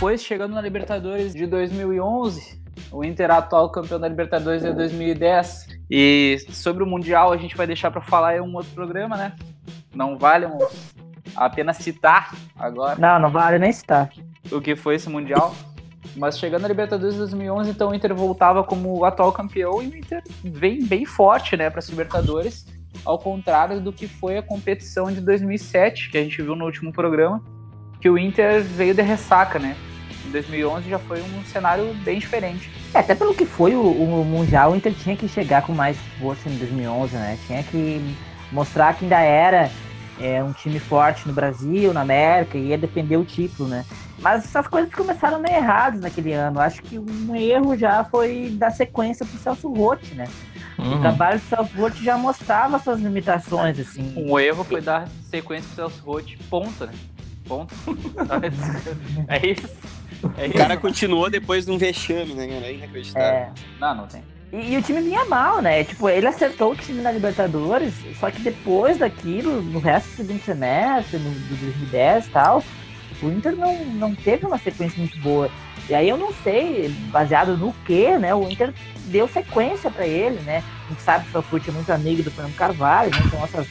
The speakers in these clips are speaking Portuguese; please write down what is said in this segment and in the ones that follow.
Depois, chegando na Libertadores de 2011, o Inter atual campeão da Libertadores é 2010. E sobre o Mundial a gente vai deixar para falar em um outro programa, né? Não vale um, apenas citar agora. Não, não vale nem citar. O que foi esse Mundial. Mas chegando na Libertadores de 2011, então o Inter voltava como atual campeão e o Inter vem bem forte, né, para as Libertadores, ao contrário do que foi a competição de 2007, que a gente viu no último programa, que o Inter veio de ressaca, né? Em 2011 já foi um cenário bem diferente. É, até pelo que foi o, o Mundial, o Inter tinha que chegar com mais força em 2011, né? Tinha que mostrar que ainda era é, um time forte no Brasil, na América, e ia defender o título, né? Mas essas coisas começaram meio erradas naquele ano. Acho que um erro já foi dar sequência pro Celso Rotti, né? Uhum. O trabalho do Celso Rotti já mostrava suas limitações, assim. Um erro foi dar sequência pro Celso Rotti, ponta, né? Ponto. é isso. É isso. O cara continuou depois de um vexame, né? É inacreditável. É. Não, não tem. E, e, o time vinha mal, né? Tipo, ele acertou o time na Libertadores, só que depois daquilo, no resto do segundo semestre, no, do 2010 e tal, o Inter não, não teve uma sequência muito boa. E aí eu não sei, baseado no que, né? O Inter deu sequência para ele, né? A gente sabe que o Fute é muito amigo do Fernando Carvalho, né? Então essas,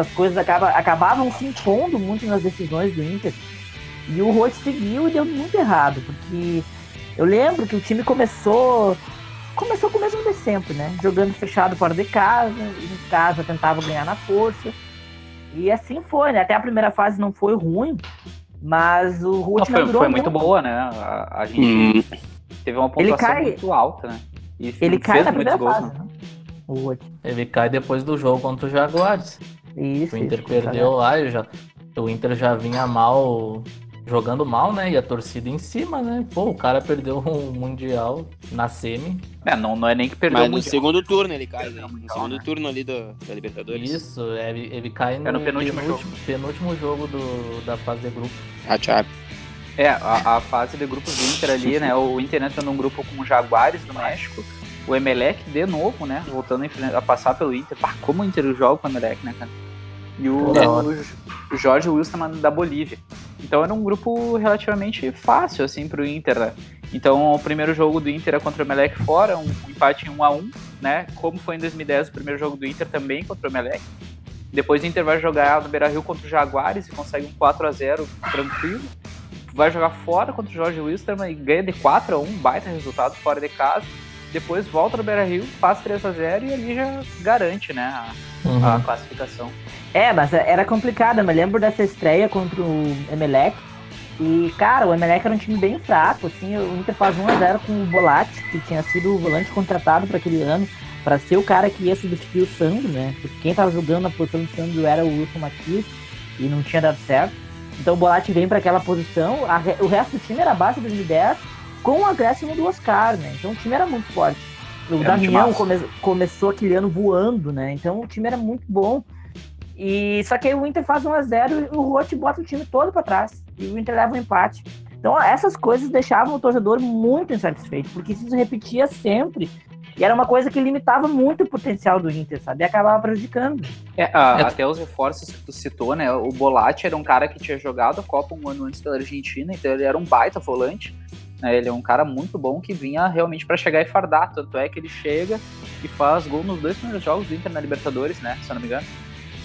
essas coisas acaba, acabavam se impondo muito nas decisões do Inter. E o Rote seguiu e deu muito errado, porque eu lembro que o time começou começou com o mesmo de sempre, né? Jogando fechado fora de casa, e em casa tentava ganhar na força. E assim foi, né? Até a primeira fase não foi ruim, mas o Ruth não, foi, foi muito, boa, né? A, a gente hum. teve uma pontuação cai, muito alta, né? E ele cai na primeira gols, fase, né? O Ele cai depois do jogo contra o Jaguares. Isso. O Inter isso, perdeu lá, já, o Inter já vinha mal jogando mal, né? E a torcida em cima, né? Pô, o cara perdeu um Mundial na semi. É, não, não é nem que perdeu Mas no segundo turno ele cai, né? No segundo né? turno ali do, da Libertadores. Isso, ele, ele cai no, é no penúltimo, penúltimo, jogo. penúltimo jogo do, da fase de grupo. Ah, tchau. É, a, a, fase de grupos do Inter ali, né? O Inter entra num grupo com o Jaguares do México, o Emelec de novo, né? Voltando a, passar pelo Inter. Pá, como o Inter joga com o Emelec, né, cara? E o, o, Jorge Wilson da Bolívia. Então era um grupo relativamente fácil, assim, pro Inter, né? Então o primeiro jogo do Inter é contra o Melec fora, um empate em 1 a 1 né? Como foi em 2010 o primeiro jogo do Inter também contra o Melec. Depois o Inter vai jogar no Beira-Rio contra o Jaguares e consegue um 4 a 0 tranquilo. Vai jogar fora contra o Jorge Wilstermann e ganha de 4 a 1 baita resultado fora de casa. Depois volta no Beira-Rio, faz 3 a 0 e ali já garante, né, uhum. a classificação. É, mas era complicado. Eu me lembro dessa estreia contra o Emelec. E, cara, o Emelec era um time bem fraco, assim. O Inter faz 1x0 com o Bolatti, que tinha sido o volante contratado para aquele ano, para ser o cara que ia substituir o Sandro, né? Porque quem tava jogando na posição do Sandro era o Wilson Matias e não tinha dado certo. Então o Bolatti vem para aquela posição. A, o resto do time era base de 2010 com o acréscimo do Oscar, né? Então o time era muito forte. O Damião come, começou aquele ano voando, né? Então o time era muito bom. E só que aí o Inter faz 1 a 0 e o Rote bota o time todo para trás. E o Inter leva um empate. Então essas coisas deixavam o torcedor muito insatisfeito, porque isso se repetia sempre. E era uma coisa que limitava muito o potencial do Inter, sabe? E acabava prejudicando. É, a, até os reforços que tu citou, né? O Bolatti era um cara que tinha jogado a Copa um ano antes pela Argentina, então ele era um baita volante. Né? Ele é um cara muito bom que vinha realmente para chegar e fardar. Tanto é que ele chega e faz gol nos dois primeiros jogos do Inter na Libertadores, né? Se eu não me engano.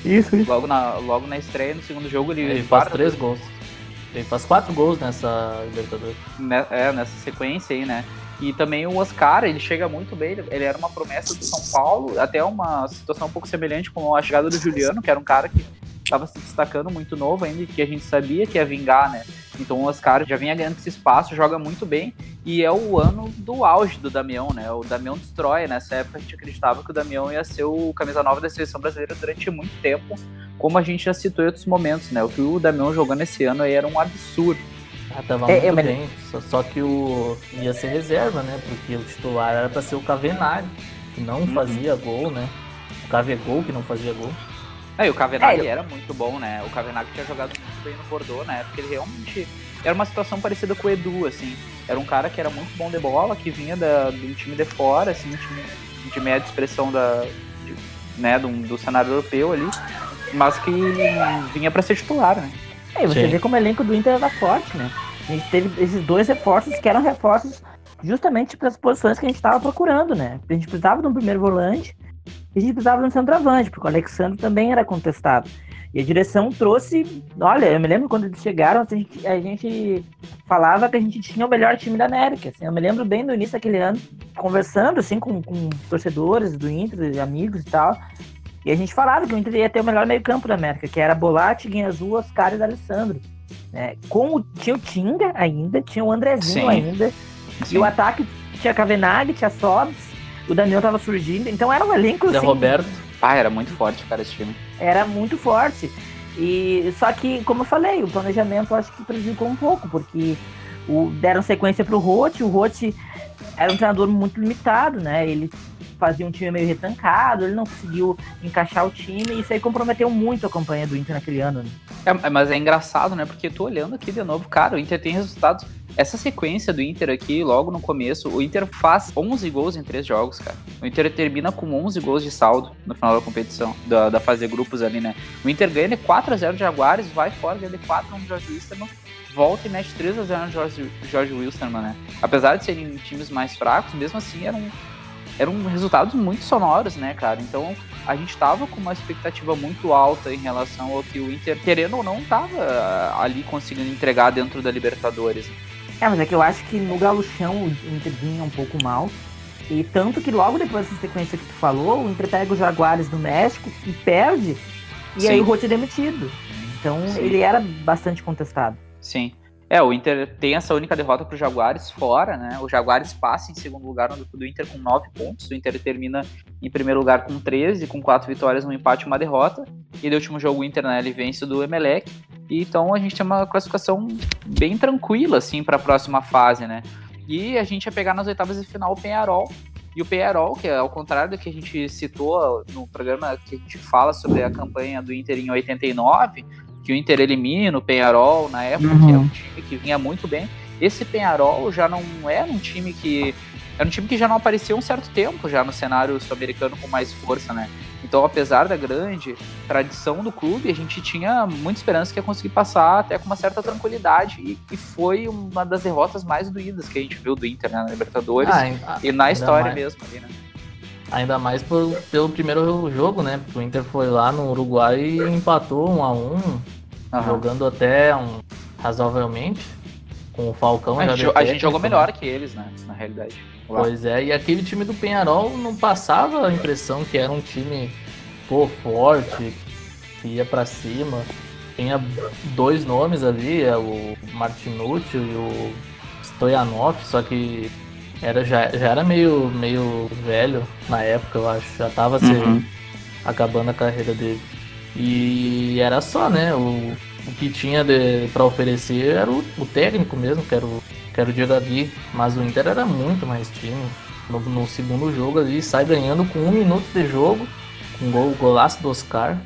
Isso, isso. Logo na, logo na estreia, no segundo jogo, ele, ele faz três gols. Ele faz quatro gols nessa Libertadores. Né, é, nessa sequência aí, né? E também o Oscar, ele chega muito bem, ele era uma promessa do São Paulo, até uma situação um pouco semelhante com a chegada do Juliano, que era um cara que estava se destacando muito novo ainda, que a gente sabia que ia vingar, né? Então o Oscar já vinha ganhando esse espaço, joga muito bem, e é o ano do auge do Damião, né? O Damião destrói, nessa época a gente acreditava que o Damião ia ser o camisa nova da seleção brasileira durante muito tempo, como a gente já citou em outros momentos, né? O que o Damião jogou nesse ano aí era um absurdo. Ah, tava é, muito bem, só, só, que o ia ser reserva, né? Porque o titular era para ser o Cavenari, que não uhum. fazia gol, né? O Cavegol que não fazia gol. É, e o Cavenaghi é, era muito bom, né? O Cavenaghi tinha jogado muito bem no Bordeaux, né? Porque ele realmente era uma situação parecida com o Edu, assim. Era um cara que era muito bom de bola, que vinha da, de um time de fora, assim, um time de média expressão da, de, né, do, do cenário europeu ali, mas que vinha para ser titular, né? É, e você Sim. vê como o elenco do Inter era forte, né? A gente teve esses dois reforços que eram reforços justamente para as posições que a gente estava procurando, né? A gente precisava de um primeiro volante e a gente precisava de um centroavante, porque o Alexandre também era contestado. E a direção trouxe. Olha, eu me lembro quando eles chegaram, a gente, a gente falava que a gente tinha o melhor time da América. Assim, eu me lembro bem do início daquele ano, conversando assim com, com torcedores do Inter, amigos e tal. E a gente falava que o Inter ia ter o melhor meio-campo da América, que era Bolatti, Guinha Azul, Oscar e Alessandro. Né? Com o, tinha o Tinga ainda, tinha o Andrezinho Sim. ainda. Sim. E o ataque tinha Cavenaghi, tinha Sobs, o Daniel tava surgindo. Então era um elenco assim. Roberto. Ah, era muito forte, cara, esse time. Era muito forte. E só que, como eu falei, o planejamento acho que prejudicou um pouco, porque o, deram sequência pro Rote, o Rote era um treinador muito limitado, né? Ele fazia um time meio retancado, ele não conseguiu encaixar o time, e isso aí comprometeu muito a campanha do Inter naquele ano. Né? É, mas é engraçado, né? Porque tô olhando aqui de novo, cara, o Inter tem resultados. Essa sequência do Inter aqui, logo no começo, o Inter faz 11 gols em três jogos, cara. O Inter termina com 11 gols de saldo no final da competição, da, da fase de grupos ali, né? O Inter ganha de 4x0 de Jaguares, vai fora, ganha de 4x1 de Jorge Wisterman, volta e mete 3x0 no Jorge, Jorge Wilson, né? Apesar de serem times mais fracos, mesmo assim eram eram resultados muito sonoros, né, cara? Então a gente tava com uma expectativa muito alta em relação ao que o Inter, querendo ou não, tava ah, ali conseguindo entregar dentro da Libertadores. É, mas é que eu acho que no Galuchão o Inter vinha um pouco mal. E tanto que logo depois dessa sequência que tu falou, o Inter pega os Jaguares do México e perde. E Sim. aí o Rote é demitido. Então Sim. ele era bastante contestado. Sim. É, o Inter tem essa única derrota para o Jaguares fora, né? O Jaguares passa em segundo lugar no grupo do Inter com 9 pontos. O Inter termina em primeiro lugar com 13, com 4 vitórias, um empate e uma derrota. E no último jogo o Inter, né, ele vence do Emelec. E, então a gente tem uma classificação bem tranquila, assim, para a próxima fase, né? E a gente ia pegar nas oitavas de final o Penharol. E o Penharol, que é ao contrário do que a gente citou no programa que a gente fala sobre a campanha do Inter em 89, que o Inter elimina o Penharol na época, uhum. que é um time que vinha muito bem. Esse Penharol já não era um time que. Era um time que já não aparecia um certo tempo já no cenário sul-americano com mais força, né? Então, apesar da grande tradição do clube, a gente tinha muita esperança que ia conseguir passar até com uma certa tranquilidade. E, e foi uma das derrotas mais doídas que a gente viu do Inter né, na Libertadores ah, e na história mais. mesmo ali, né? Ainda mais por, pelo primeiro jogo, né? Porque o Inter foi lá no Uruguai e empatou um a um, uhum. jogando até um, razoavelmente. Com o Falcão a, gente, a gente jogou melhor que eles, né? Na realidade. Lá. Pois é, e aquele time do Penharol não passava a impressão que era um time pô, forte, que ia para cima. Tinha dois nomes ali, é o Martinucci e o Stoyanov, só que era, já, já era meio, meio velho na época, eu acho. Já tava se, uhum. acabando a carreira dele. E era só, né? O, o que tinha de, pra oferecer era o, o técnico mesmo, que era o, que era o Diego Mas o Inter era muito mais time. No, no, segundo jogo ali, sai ganhando com um minuto de jogo, com gol, golaço do Oscar.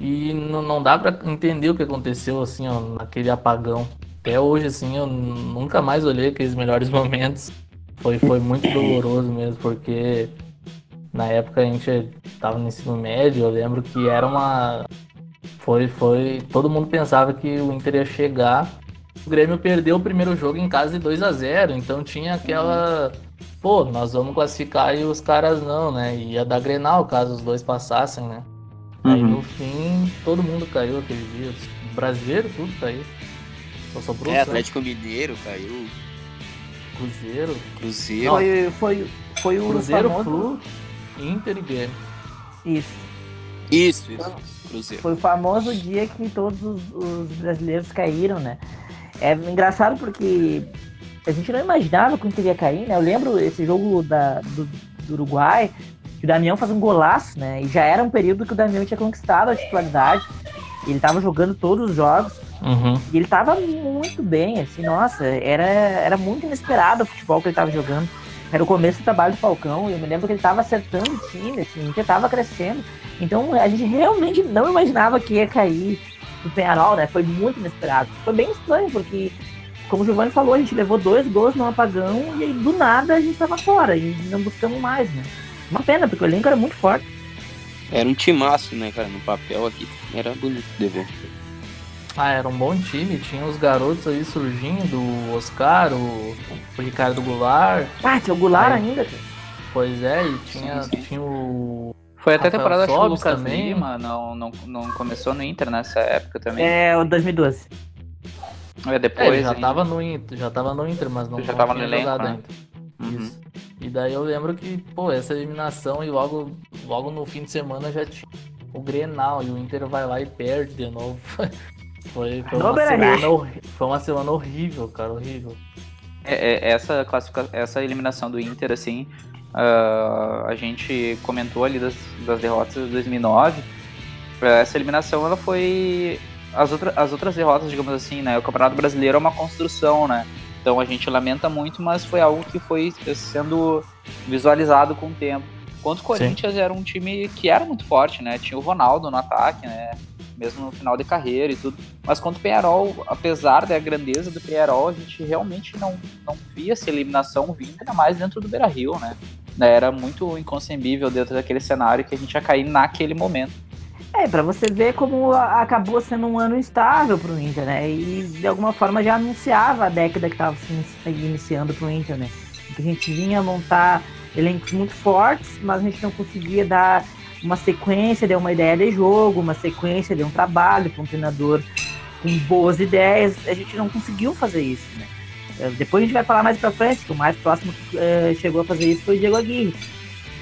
E não, não dá para entender o que aconteceu assim, ó, naquele apagão. Até hoje, assim, eu nunca mais olhei aqueles melhores momentos. Foi, foi muito doloroso mesmo, porque na época a gente tava no ensino médio, eu lembro que era uma. Foi, foi. Todo mundo pensava que o Inter ia chegar. O Grêmio perdeu o primeiro jogo em casa de 2 a 0 então tinha aquela. Pô, nós vamos classificar e os caras não, né? Ia dar Grenal caso os dois passassem, né? Uhum. Aí no fim todo mundo caiu aquele dia. O brasileiro, tudo caiu. Só sobrou é, Atlético Mineiro caiu. Cruzeiro. Cruzeiro. Foi, foi, foi o Cruzeiro, famoso... Flu, Inter e Grêmio. Isso. Isso, isso. Cruzeiro. Foi o famoso dia que todos os, os, brasileiros caíram, né? É engraçado porque a gente não imaginava que o Inter ia cair, né? Eu lembro esse jogo da, do, do Uruguai, que o Damião faz um golaço, né? E já era um período que o Damião tinha conquistado a titularidade. Ele tava jogando todos os jogos. Uhum. E ele tava muito bem, assim, nossa, era, era muito inesperado o futebol que ele tava jogando. Era o começo do trabalho do Falcão, e eu me lembro que ele tava acertando o time, assim, que tava crescendo. Então a gente realmente não imaginava que ia cair do Penharol, né? Foi muito inesperado. Foi bem estranho, porque, como o Giovanni falou, a gente levou dois gols no apagão e aí do nada a gente tava fora e não buscamos mais, né? Uma pena, porque o elenco era muito forte. Era um timaço, né, cara? No papel aqui. Era bonito de ver. Ah, era um bom time, tinha os garotos aí surgindo, o Oscar, o, o Ricardo Goulart. Ah, tinha o Goulart aí, ainda? Pois é, e tinha, sim, sim. tinha o. Foi até a temporada que o Lucas também. Lima não, não, não começou no Inter nessa época também. É, o 2012. É, depois. É, já tava no Inter, já tava no Inter, mas não, já tava no elenco, né? ainda. Uhum. Isso. E daí eu lembro que, pô, essa eliminação e logo, logo no fim de semana já tinha o Grenal e o Inter vai lá e perde de novo. Foi, foi, uma, semana, foi uma semana horrível, cara, horrível. É, é, essa, classificação, essa eliminação do Inter, assim, uh, a gente comentou ali das, das derrotas de 2009. Essa eliminação, ela foi... As, outra, as outras derrotas, digamos assim, né? O Campeonato Brasileiro é uma construção, né? Então a gente lamenta muito, mas foi algo que foi sendo visualizado com o tempo. Quanto o Corinthians Sim. era um time que era muito forte, né? Tinha o Ronaldo no ataque, né? Mesmo no final de carreira e tudo. Mas quanto o Penharol, apesar da grandeza do Penharol, a gente realmente não, não via essa eliminação vindo, ainda mais dentro do Beira Rio, né? Era muito inconcebível dentro daquele cenário que a gente ia cair naquele momento. É, para você ver como acabou sendo um ano instável pro Inter, né? E de alguma forma já anunciava a década que estava se iniciando pro Inter, né? Que a gente vinha montar elencos muito fortes, mas a gente não conseguia dar uma sequência de uma ideia de jogo, uma sequência de um trabalho para um treinador com boas ideias. A gente não conseguiu fazer isso, né? É, depois a gente vai falar mais para frente, que o mais próximo que uh, chegou a fazer isso foi o Diego Aguirre.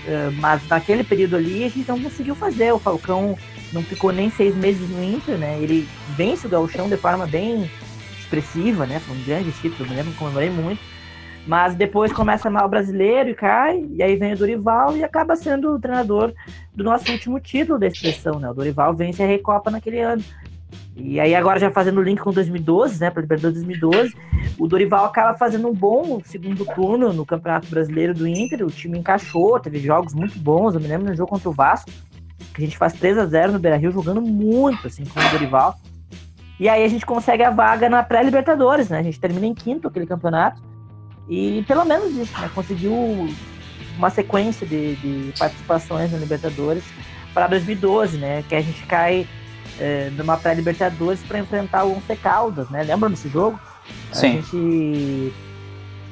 Uh, mas naquele período ali a gente não conseguiu fazer. O Falcão não ficou nem seis meses no Inter, né? Ele vence o Gauchão de forma bem expressiva, né? Foi um grande título, me lembro, comemorei muito. Mas depois começa mal o brasileiro e cai, e aí vem o Dorival e acaba sendo o treinador do nosso último título da expressão, né? O Dorival vence a Recopa naquele ano. E aí agora já fazendo o link com 2012, né, para Libertadores 2012, o Dorival acaba fazendo um bom segundo turno no Campeonato Brasileiro do Inter, o time encaixou, teve jogos muito bons, eu me lembro no jogo contra o Vasco, que a gente faz 3 a 0 no Beira-Rio, jogando muito, assim, com o Dorival. E aí a gente consegue a vaga na pré-Libertadores, né, a gente termina em quinto aquele campeonato, e pelo menos isso, né, conseguiu uma sequência de, de participações na Libertadores para 2012, né, que a gente cai é, numa pré-Libertadores para enfrentar o Once Caldas, né? Lembra desse jogo? Sim. A gente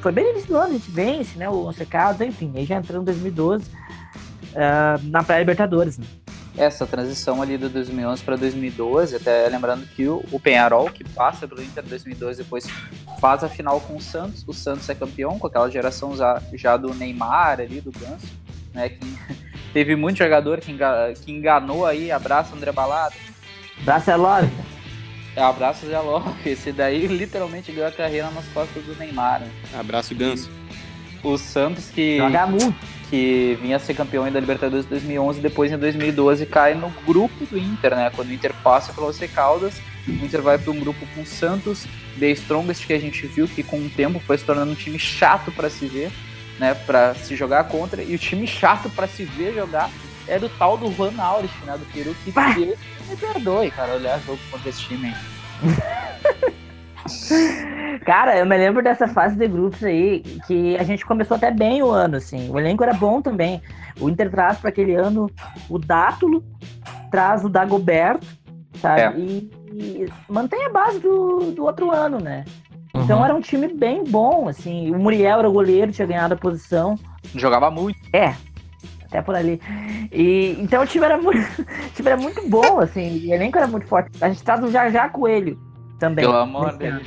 foi bem início do ano, a gente vence, né? O Once Caldas, enfim, aí já entrou em 2012 uh, na pré-Libertadores. Né? Essa transição ali do 2011 para 2012, até lembrando que o, o Penharol, que passa pelo Inter 2012, depois faz a final com o Santos. O Santos é campeão com aquela geração já, já do Neymar ali, do Ganso, né? Que teve muito jogador que, que enganou aí, abraço André Balada Abraço é Love. É, abraço Zé Love. Esse daí literalmente ganhou a carreira nas costas do Neymar. Né? Abraço Ganso. O Santos que. Joga muito. Que vinha a ser campeão da Libertadores 2011, depois em 2012 cai no grupo do Inter, né? Quando o Inter passa pelo Você Caldas, o Inter vai para um grupo com o Santos, The Strongest, que a gente viu que com o tempo foi se tornando um time chato para se ver, né? Para se jogar contra, e o time chato para se ver jogar é do tal do Juan Aurich, né? Do Peru, que me perdoe, cara, olhar jogo contra esse time. Cara, eu me lembro dessa fase de grupos aí, que a gente começou até bem o ano, assim. O elenco era bom também. O Inter traz para aquele ano o Dátulo, traz o Dagoberto, sabe? É. E, e, mantém a base do, do outro ano, né? Então uhum. era um time bem bom, assim. O Muriel era o goleiro, tinha ganhado a posição. Jogava muito. É, até por ali. E, então o time era muito, o time era muito bom, assim, o elenco era muito forte. A gente traz o Jajá Coelho também. Pelo amor de Deus.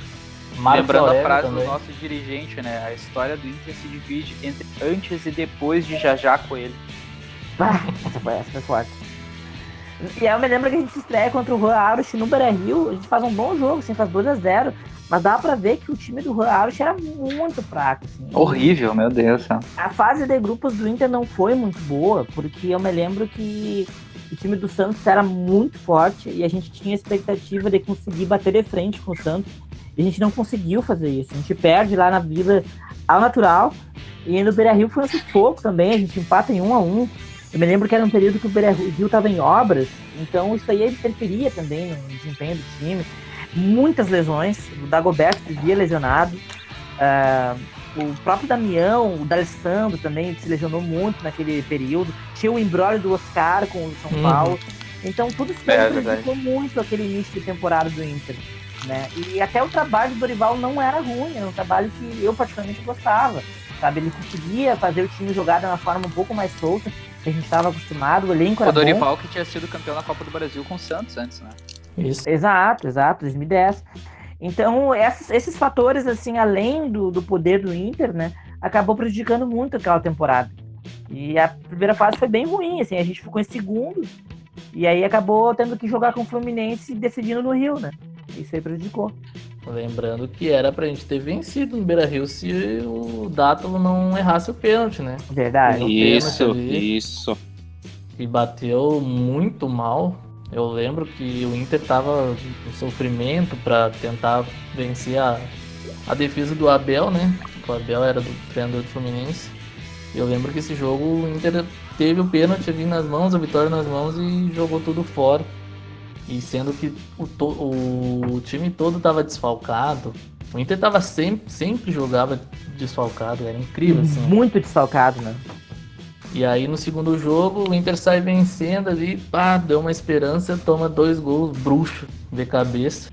Lembrando a frase também. do nosso dirigente, né? A história do Inter se divide entre antes e depois de Jajá Coelho. Ah, essa foi, essa foi forte. E aí eu me lembro que a gente se estreia contra o Juan Arush no Beira-Rio, a gente faz um bom jogo, assim, faz 2x0. Mas dá pra ver que o time do Roush era muito fraco. Assim. Horrível, meu Deus. A fase de grupos do Inter não foi muito boa, porque eu me lembro que o time do Santos era muito forte e a gente tinha expectativa de conseguir bater de frente com o Santos. E a gente não conseguiu fazer isso. A gente perde lá na Vila ao natural. E no Beira Rio foi um sufoco também. A gente empata em um a um. Eu me lembro que era um período que o Beira Rio estava em obras. Então isso aí interferia também no desempenho do time muitas lesões. O Dagoberto vivia lesionado. Uh, o próprio Damião, o D'Alessandro também se lesionou muito naquele período. Tinha o embrólio do Oscar com o São uhum. Paulo. Então tudo isso é, prejudicou muito aquele início de temporada do Inter. Né? E até o trabalho do Dorival não era ruim, era um trabalho que eu particularmente gostava. Sabe? Ele conseguia fazer o time jogar de uma forma um pouco mais solta, que a gente estava acostumado, o elenco era O Dorival bom. que tinha sido campeão da Copa do Brasil com o Santos antes, né? Isso. Exato, exato, 2010. Então, esses, esses fatores, assim, além do, do poder do Inter, né, acabou prejudicando muito aquela temporada. E a primeira fase foi bem ruim, assim, a gente ficou em segundo, e aí acabou tendo que jogar com o Fluminense decidindo no Rio, né? Isso aí prejudicou. Lembrando que era pra gente ter vencido no Beira Rio se o Dátolo não errasse o pênalti, né? Verdade. Isso, ali, isso. E bateu muito mal. Eu lembro que o Inter tava em sofrimento para tentar vencer a, a defesa do Abel, né? O Abel era do treinador do Fluminense. Eu lembro que esse jogo o Inter teve o pênalti ali nas mãos, a vitória nas mãos e jogou tudo fora. E sendo que o, o time todo estava desfalcado, o Inter tava sempre, sempre jogava desfalcado, era incrível assim. Muito desfalcado, né? E aí no segundo jogo o Inter sai vencendo ali, pá, deu uma esperança, toma dois gols bruxo de cabeça.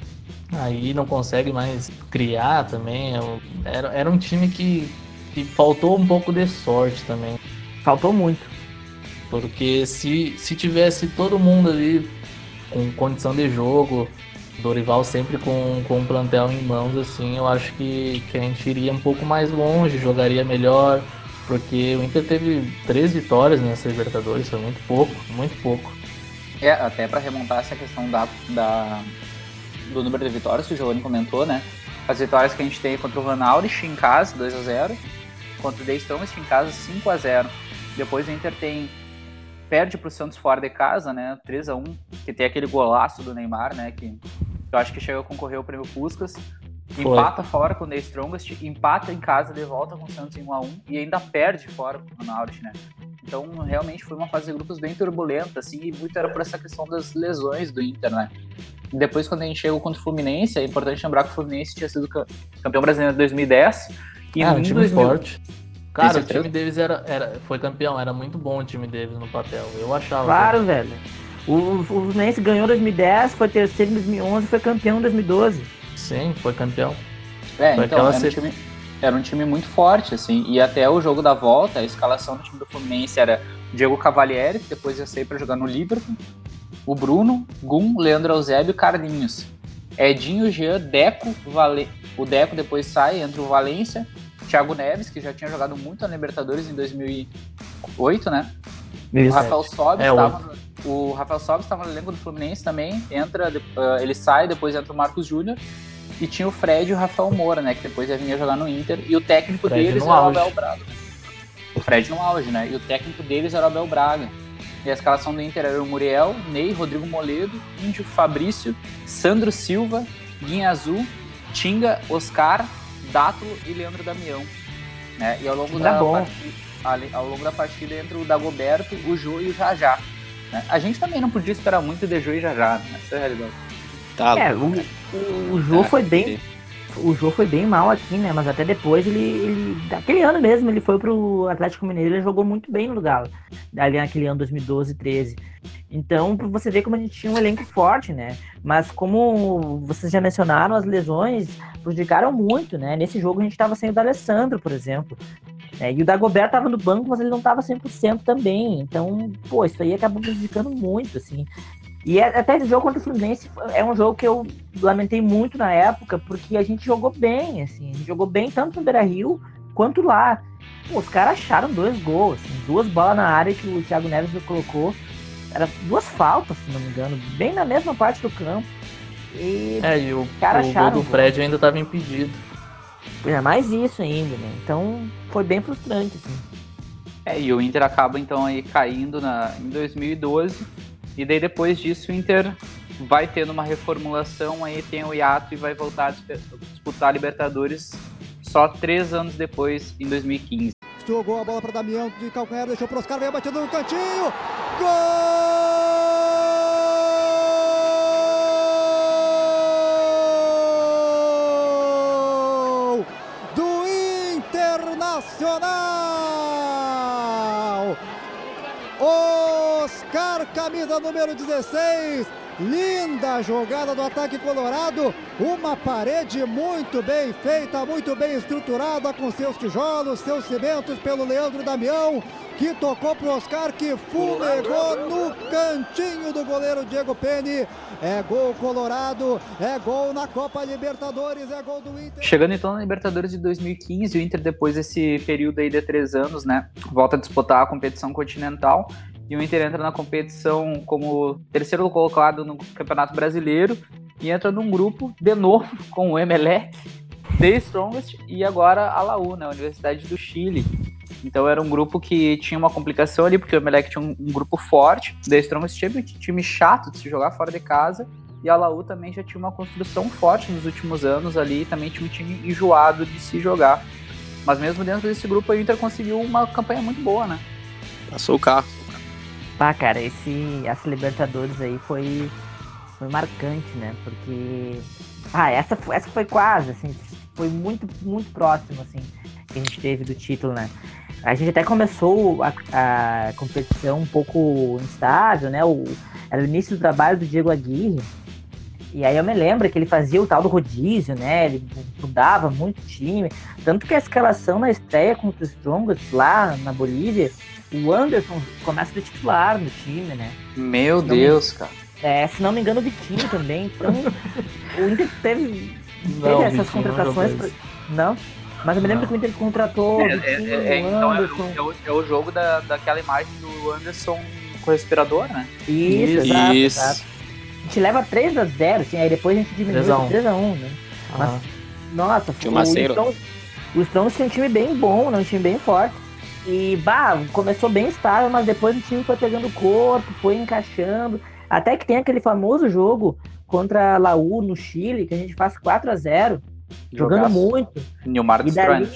Aí não consegue mais criar também. É era, era um time que, que faltou um pouco de sorte também. Faltou muito. Porque se, se tivesse todo mundo ali com condição de jogo, Dorival sempre com, com um plantel em mãos, assim, eu acho que, que a gente iria um pouco mais longe, jogaria melhor, porque o Inter teve três vitórias nessa Libertadores, foi muito pouco, muito pouco. É, até para remontar essa questão da, da, do número de vitórias que o Giovanni comentou, né? As vitórias que a gente tem contra o Ronaldo em casa, 2 a 0 contra o The Strongest em casa, 5 a 0 Depois o Inter tem perde para o Santos fora de casa, né? 3 a 1 que tem aquele golaço do Neymar, né? Que eu acho que chega a concorrer ao prêmio Puskas. Empata Foi. fora com o The Strongest, empata em casa de volta com o Santos em 1x1 e ainda perde fora com o Ronaldo, né? Então, realmente foi uma fase de grupos bem turbulenta, assim, e muito era por essa questão das lesões do Inter, né? Depois, quando a gente chegou contra o Fluminense, é importante lembrar que o Fluminense tinha sido campeão brasileiro em 2010. E ah, um time 2000... forte. Cara, o time deles era, era, foi campeão, era muito bom o time deles no papel. Eu achava. Claro, que... velho. O, o Fluminense ganhou em 2010, foi terceiro em 2011 foi campeão em 2012. Sim, foi campeão. É, foi então, era um, time, era um time muito forte, assim. E até o jogo da volta, a escalação do time do Fluminense era Diego Cavalieri, que depois ia sair para jogar no Liverpool, o Bruno, Gum, Leandro Eusébio e Carlinhos. Edinho, Jean, Deco, Vale... o Deco depois sai, entra o Valência, Thiago Neves, que já tinha jogado muito na Libertadores em 2008, né? O Rafael Sobis estava é, o Rafael Sobis estava no elenco do Fluminense também, entra, uh, ele sai, depois entra o Marcos Júnior, e tinha o Fred e o Rafael Moura, né, que depois ia vir jogar no Inter, e o técnico deles era o Abel Braga. O Fred no auge, né, e o técnico deles era o Abel Braga. E a escalação do Inter era o Muriel, Ney, Rodrigo Moledo, Índio Fabrício, Sandro Silva, Guinha Azul, Tinga, Oscar, Dátulo e Leandro Damião. Né? E ao longo, da partida, ao longo da partida entre o Dagoberto, o Jô e o Jajá. Né? A gente também não podia esperar muito de Jô e Jajá, né? essa é a realidade. Tá, é, o, o, o Jô é, foi bem. O Jô foi bem mal aqui, né? Mas até depois ele, ele. Aquele ano mesmo, ele foi pro Atlético Mineiro e jogou muito bem no Galo. Ali naquele ano 2012, 13. Então, você vê como a gente tinha um elenco forte, né? Mas como vocês já mencionaram, as lesões prejudicaram muito, né? Nesse jogo a gente estava sem o D'Alessandro, por exemplo. É, e o Dagobert estava no banco, mas ele não estava 100% também. Então, pô, isso aí acabou prejudicando muito, assim. E é, até esse jogo contra o Fluminense é um jogo que eu lamentei muito na época, porque a gente jogou bem, assim. A gente jogou bem tanto no Beira-Rio quanto lá. Pô, os caras acharam dois gols, assim, duas bolas na área que o Thiago Neves colocou. Era duas faltas, se não me engano, bem na mesma parte do campo. E é, e o, cara o gol do Fred ainda estava impedido. É mais isso ainda, né? Então foi bem frustrante, assim. É, e o Inter acaba então aí caindo na, em 2012. E daí depois disso o Inter vai tendo uma reformulação, aí tem o hiato e vai voltar a disputar a Libertadores só três anos depois, em 2015. Jogou a bola para Damião de calcanhar, deixou para Oscar, veio batendo no cantinho. Gol do Internacional. Camisa número 16. Linda jogada do ataque colorado. Uma parede muito bem feita, muito bem estruturada com seus tijolos, seus cimentos pelo Leandro Damião, que tocou pro Oscar, que fumegou no cantinho do goleiro Diego Peni. É gol colorado, é gol na Copa Libertadores, é gol do Inter. Chegando então na Libertadores de 2015, o Inter, depois desse período aí de três anos, né, volta a disputar a competição continental e o Inter entra na competição como terceiro colocado no Campeonato Brasileiro e entra num grupo de novo com o Emelec, The Strongest e agora a Laú, né, a Universidade do Chile. Então era um grupo que tinha uma complicação ali, porque o Emelec tinha um, um grupo forte, The Strongest tinha um time chato de se jogar fora de casa, e a Laú também já tinha uma construção forte nos últimos anos ali, também tinha um time enjoado de se jogar. Mas mesmo dentro desse grupo, o Inter conseguiu uma campanha muito boa, né? Passou o carro. Pá, cara, esse, essa Libertadores aí foi, foi marcante, né? Porque. Ah, essa, essa foi quase, assim, foi muito, muito próximo, assim, que a gente teve do título, né? A gente até começou a, a competição um pouco instável, né? O, era o início do trabalho do Diego Aguirre. E aí eu me lembro que ele fazia o tal do rodízio, né? Ele mudava muito o time. Tanto que a escalação na estreia contra os Strongest lá na Bolívia o Anderson começa de titular no time, né? Meu Deus, me... cara. É, se não me engano, o Vitinho também. Então, o Inter teve, teve essas contratações. Não, pra... não, mas eu me lembro não. que o Inter contratou é, Vitinho, é, é, então é Anderson. É, o, é o jogo da, daquela imagem do Anderson com o respirador, né? Isso, Isso. Exato, exato. A gente leva 3x0, assim, aí depois a gente diminui 3x1, né? Mas, nossa, o, o Strong, o Strong tinha um time bem bom, né? um time bem forte. E, bah, começou bem estável, mas depois o time foi pegando corpo, foi encaixando. Até que tem aquele famoso jogo contra a Laú no Chile, que a gente faz 4 a 0 jogando muito. Nilmar e daí,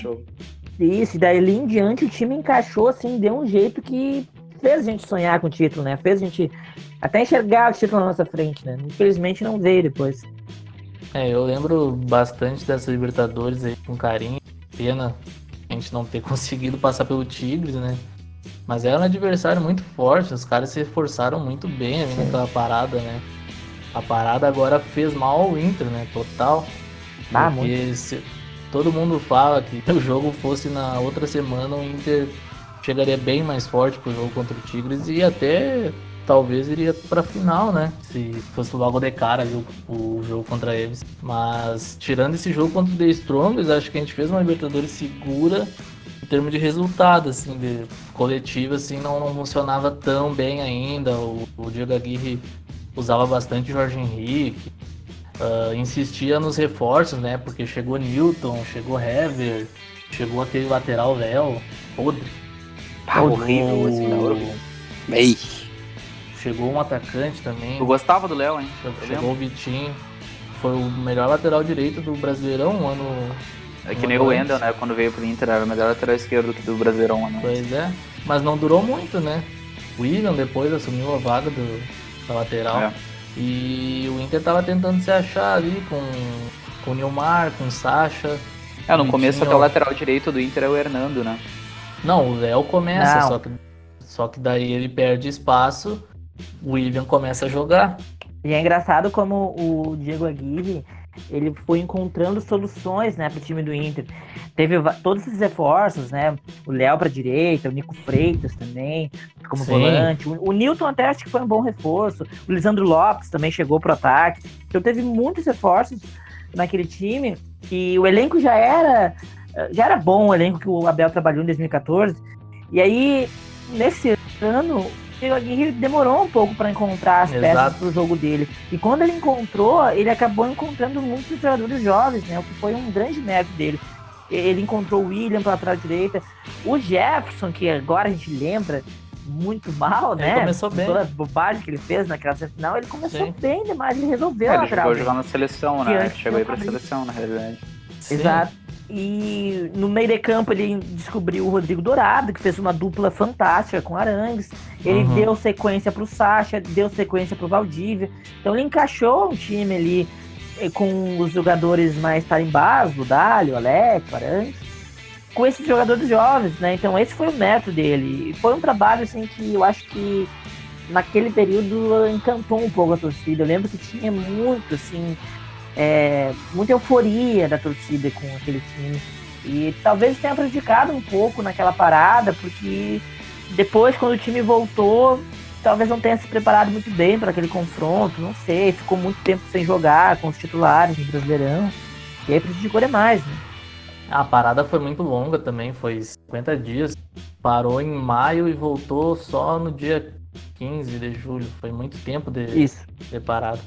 Isso, e daí em diante o time encaixou, assim, deu um jeito que fez a gente sonhar com o título, né? Fez a gente até enxergar o título na nossa frente, né? Infelizmente não veio depois. É, eu lembro bastante dessa Libertadores aí com carinho. Pena a gente não ter conseguido passar pelo Tigres, né? Mas era um adversário muito forte, os caras se esforçaram muito bem ali naquela parada, né? A parada agora fez mal ao Inter, né? Total. Ah, porque se, todo mundo fala que o jogo fosse na outra semana, o Inter chegaria bem mais forte pro jogo contra o Tigres e até talvez iria pra final, né? Se fosse logo de cara ali, o, o, jogo contra eles. Mas tirando esse jogo contra o The Strongers, acho que a gente fez uma Libertadores segura em termos de resultado, assim, de coletivo, assim, não, não funcionava tão bem ainda. O, o Diego Aguirre usava bastante Jorge Henrique. Uh, insistia nos reforços, né? Porque chegou Newton, chegou Hever, chegou aquele lateral Léo, podre. Pá, horrível esse assim, Meio. Chegou um atacante também. Eu gostava do Léo, hein? Chegou o Vitinho. Foi o melhor lateral direito do Brasileirão um ano. É que um nem o Wendel, né? Quando veio pro Inter, era o melhor lateral esquerdo do Brasileirão ano. Pois é. Mas não durou muito, né? O William depois assumiu a vaga do, da lateral. É. E o Inter tava tentando se achar ali com, com o Nilmar, com o Sacha. É, no começo até o lateral direito do Inter é o Hernando, né? Não, o Léo começa, só que, só que daí ele perde espaço o William começa a jogar. E é engraçado como o Diego Aguirre ele foi encontrando soluções, né, para o time do Inter. Teve todos esses reforços, né? O Léo para direita, o Nico Freitas também como Sim. volante. O, o Newton até acho que foi um bom reforço. O Lisandro Lopes também chegou pro ataque. Então teve muitos reforços naquele time e o elenco já era já era bom o elenco que o Abel trabalhou em 2014. E aí nesse ano o Aguirre demorou um pouco para encontrar as Exato. peças pro jogo dele. E quando ele encontrou, ele acabou encontrando muitos jogadores jovens, né? O que foi um grande mérito dele. Ele encontrou o William para trás direita, o Jefferson, que agora a gente lembra muito mal, ele né? Começou bem. Todas as bobagens que ele fez naquela final, ele começou Sim. bem demais, ele resolveu é, ele chegou a jogar na seleção, né? Chegou aí pra seleção, na realidade. Sim. Exato. E no meio de campo ele descobriu o Rodrigo Dourado, que fez uma dupla fantástica com Arangues. Ele uhum. deu sequência para o Sacha, deu sequência para o Valdívia. Então ele encaixou um time ali eh, com os jogadores mais tarimbados, o Dálio, o Alex, o Arangues, com esses jogadores jovens, né? Então esse foi o método dele. Foi um trabalho assim que eu acho que naquele período encantou um pouco a torcida. Eu lembro que tinha muito, assim, é, muita euforia da torcida com aquele time. E talvez tenha prejudicado um pouco naquela parada, porque depois, quando o time voltou, talvez não tenha se preparado muito bem para aquele confronto, não sei, ficou muito tempo sem jogar com os titulares no Brasileirão, e aí prejudicou demais, né? A parada foi muito longa também, foi 50 dias. Parou em maio e voltou só no dia 15 de julho. Foi muito tempo de, Isso. de parado.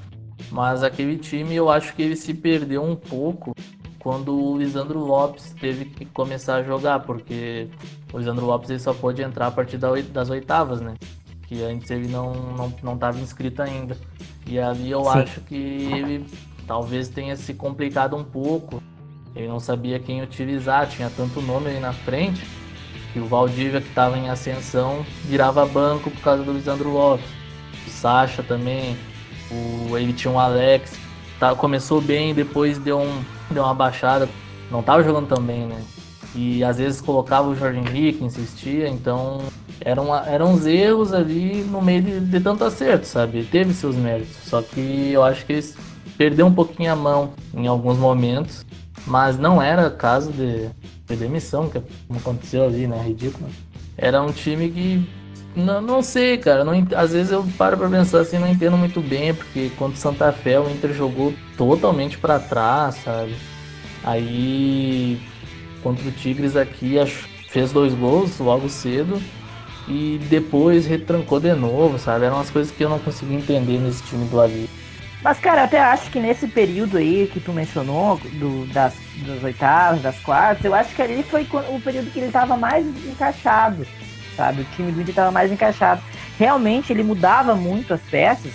Mas aquele time eu acho que ele se perdeu um pouco quando o Lisandro Lopes teve que começar a jogar, porque o Lisandro Lopes ele só pôde entrar a partir das oitavas, né? Que antes ele não não não estava inscrito ainda. E ali eu Sim. acho que ele talvez tenha se complicado um pouco ele não sabia quem utilizar, tinha tanto nome aí na frente que o Valdívia, que estava em ascensão, virava banco por causa do Lisandro Lopes. O Sacha também, o, ele tinha um Alex, tá, começou bem, depois deu, um, deu uma baixada, não estava jogando tão bem, né? E às vezes colocava o Jorge Henrique, insistia, então eram, eram uns erros ali no meio de, de tanto acerto, sabe? Teve seus méritos, só que eu acho que eles perdeu um pouquinho a mão em alguns momentos mas não era caso de, de demissão, que como aconteceu ali, né? Ridículo. Era um time que. Não, não sei, cara. Não, às vezes eu paro pra pensar assim, não entendo muito bem, porque quando Santa Fé o Inter jogou totalmente para trás, sabe? Aí contra o Tigres aqui fez dois gols logo cedo e depois retrancou de novo, sabe? Eram umas coisas que eu não conseguia entender nesse time do Ali. Mas, cara, eu até acho que nesse período aí que tu mencionou, do, das, das oitavas, das quartas, eu acho que ali foi o período que ele estava mais encaixado, sabe? O time do Inter estava mais encaixado. Realmente ele mudava muito as peças,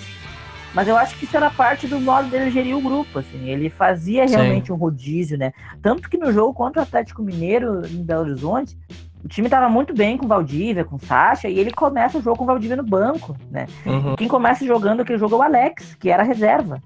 mas eu acho que isso era parte do modo dele gerir o grupo, assim. Ele fazia realmente Sim. um rodízio, né? Tanto que no jogo contra o Atlético Mineiro em Belo Horizonte, o time tava muito bem com o Valdívia, com o Sacha, e ele começa o jogo com o Valdívia no banco, né? Uhum. Quem começa jogando aquele jogo é o Alex, que era reserva.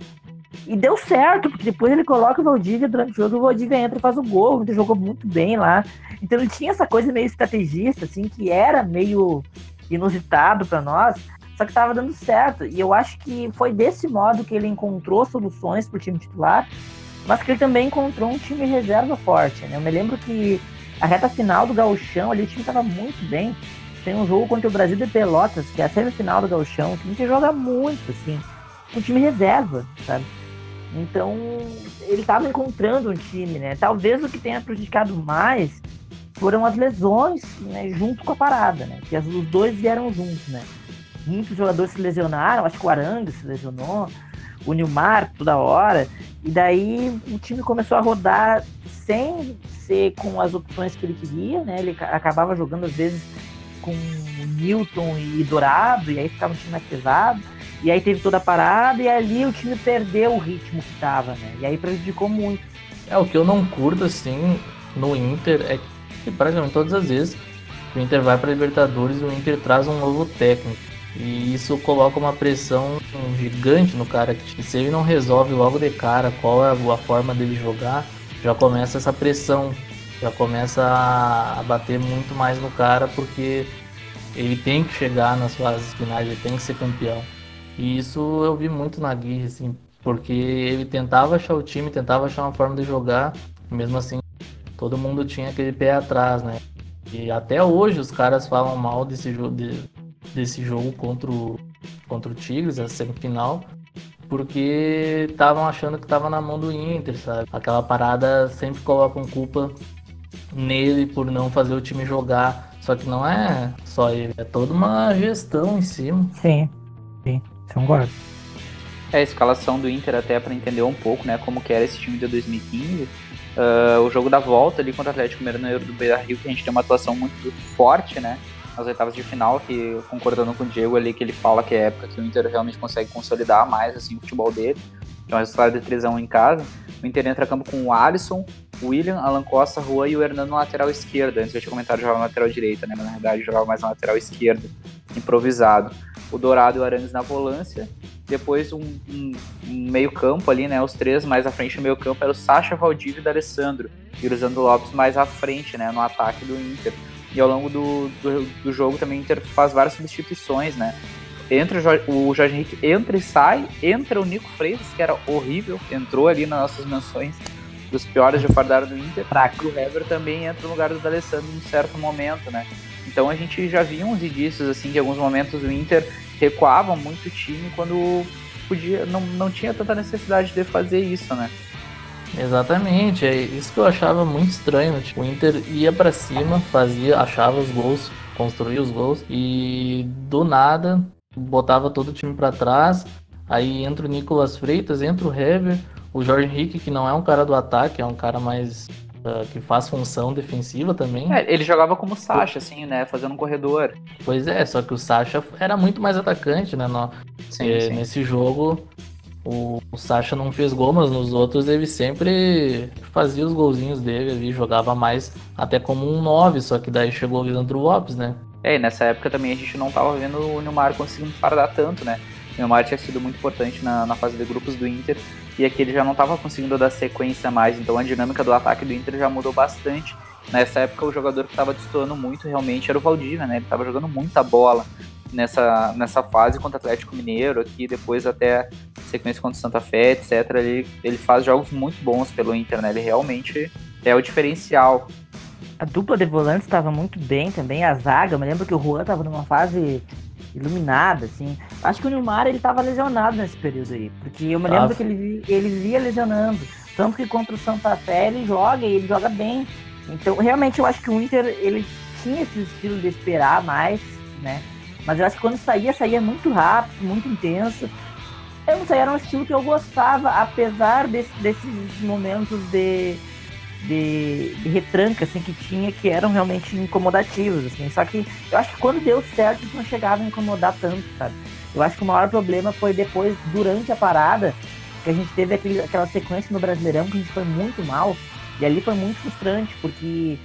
E deu certo, porque depois ele coloca o Valdívia durante o jogo, o Valdívia entra e faz o gol, ele jogou muito bem lá. Então ele tinha essa coisa meio estrategista, assim, que era meio inusitado para nós, só que tava dando certo. E eu acho que foi desse modo que ele encontrou soluções pro time titular, mas que ele também encontrou um time reserva forte, né? Eu me lembro que a reta final do Gauchão ali, o time tava muito bem. Tem um jogo contra o Brasil de Pelotas, que é a semifinal do Gauchão, que a gente joga muito, assim, um time reserva, sabe? Então, ele tava encontrando um time, né? Talvez o que tenha prejudicado mais foram as lesões, né, junto com a parada, né? Que os dois vieram juntos, né? Muitos jogadores se lesionaram, acho que o Arangue se lesionou, o Nilmar toda hora, e daí o time começou a rodar sem ser com as opções que ele queria, né? Ele acabava jogando às vezes com Newton e Dourado, e aí ficava um time mais pesado. E aí teve toda a parada, e ali o time perdeu o ritmo que tava, né? E aí prejudicou muito. É, o que eu não curto, assim, no Inter é que praticamente todas as vezes o Inter vai para Libertadores, o Inter traz um novo técnico. E isso coloca uma pressão gigante no cara, que se ele não resolve logo de cara qual é a forma dele jogar, já começa essa pressão, já começa a bater muito mais no cara, porque ele tem que chegar nas fases finais, ele tem que ser campeão. E isso eu vi muito na Guirre, assim, porque ele tentava achar o time, tentava achar uma forma de jogar, mesmo assim todo mundo tinha aquele pé atrás, né? E até hoje os caras falam mal desse jogo, de, desse jogo contra o, contra o Tigres, a semifinal, porque estavam achando que estava na mão do Inter, sabe? Aquela parada sempre colocam culpa nele por não fazer o time jogar. Só que não é só ele, é toda uma gestão em cima. Sim, sim, concordo. É, a escalação do Inter até para entender um pouco, né, como que era esse time de 2015. Uh, o jogo da volta ali contra o Atlético Mineiro do Beira-Rio, que a gente tem uma atuação muito forte, né? nas oitavas de final, que concordando com o Diego ali, que ele fala que é a época que o Inter realmente consegue consolidar mais assim, o futebol dele. Então, um resultado de 3 em casa. O Inter entra a campo com o Alisson, William, Alan Costa, Rua e o Hernando na lateral esquerda. Antes eu tinha comentado jogava na lateral direita, né? Mas na verdade jogava mais na lateral esquerda, improvisado. O Dourado e o Arangues na volância. Depois um, um, um meio-campo ali, né? Os três mais à frente do meio-campo era o Sacha, Valdívia e o D'Alessandro. E o Lisandro Lopes mais à frente, né? No ataque do Inter. E ao longo do, do, do jogo também o Inter faz várias substituições, né? entra o Jorge, o Jorge Henrique entra e sai, entra o Nico Freitas, que era horrível, entrou ali nas nossas menções dos piores de fardar do Inter. Fraco. O Hever também entra no lugar do D'Alessandro em certo momento, né? Então a gente já via uns indícios assim que em alguns momentos o Inter recuava muito o time quando podia não, não tinha tanta necessidade de fazer isso, né? Exatamente, é isso que eu achava muito estranho. Tipo, o Inter ia para cima, fazia, achava os gols, construía os gols e do nada botava todo o time para trás. Aí entra o Nicolas Freitas, entra o Hever, o Jorge Henrique, que não é um cara do ataque, é um cara mais uh, que faz função defensiva também. É, ele jogava como Sacha, assim, né? Fazendo um corredor. Pois é, só que o Sacha era muito mais atacante, né? No, sim, e, sim. Nesse jogo, o, o Sacha não fez gol, mas nos outros ele sempre fazia os golzinhos dele ali, jogava mais até como um 9, só que daí chegou o Leandro Lopes, né? É, e nessa época também a gente não tava vendo o Neymar conseguindo fardar tanto, né? O Neymar tinha sido muito importante na, na fase de grupos do Inter e aqui ele já não estava conseguindo dar sequência mais, então a dinâmica do ataque do Inter já mudou bastante. Nessa época o jogador que estava destoando muito realmente era o Valdívia, né? Ele estava jogando muita bola nessa, nessa fase contra o Atlético Mineiro, aqui depois até sequência contra o Santa Fé, etc. Ele, ele faz jogos muito bons pelo Inter, né? Ele realmente é o diferencial. A dupla de volantes estava muito bem também, a zaga, eu me lembro que o Juan estava numa fase iluminada, assim. Acho que o Neymar ele estava lesionado nesse período aí, porque eu me lembro ah, que ele, ele via lesionando. Tanto que contra o Santa Fé ele joga e ele joga bem. Então, realmente, eu acho que o Inter ele tinha esse estilo de esperar mais, né? Mas eu acho que quando saía, saía muito rápido, muito intenso. Eu não sei, era um estilo que eu gostava, apesar desse, desses momentos de, de, de, retranca assim, que tinha, que eram realmente incomodativos. Assim. Só que eu acho que quando deu certo, não chegava a incomodar tanto, sabe? Eu acho que o maior problema foi depois, durante a parada, que a gente teve aquele, aquela sequência no Brasileirão que a gente foi muito mal. E ali foi muito frustrante, porque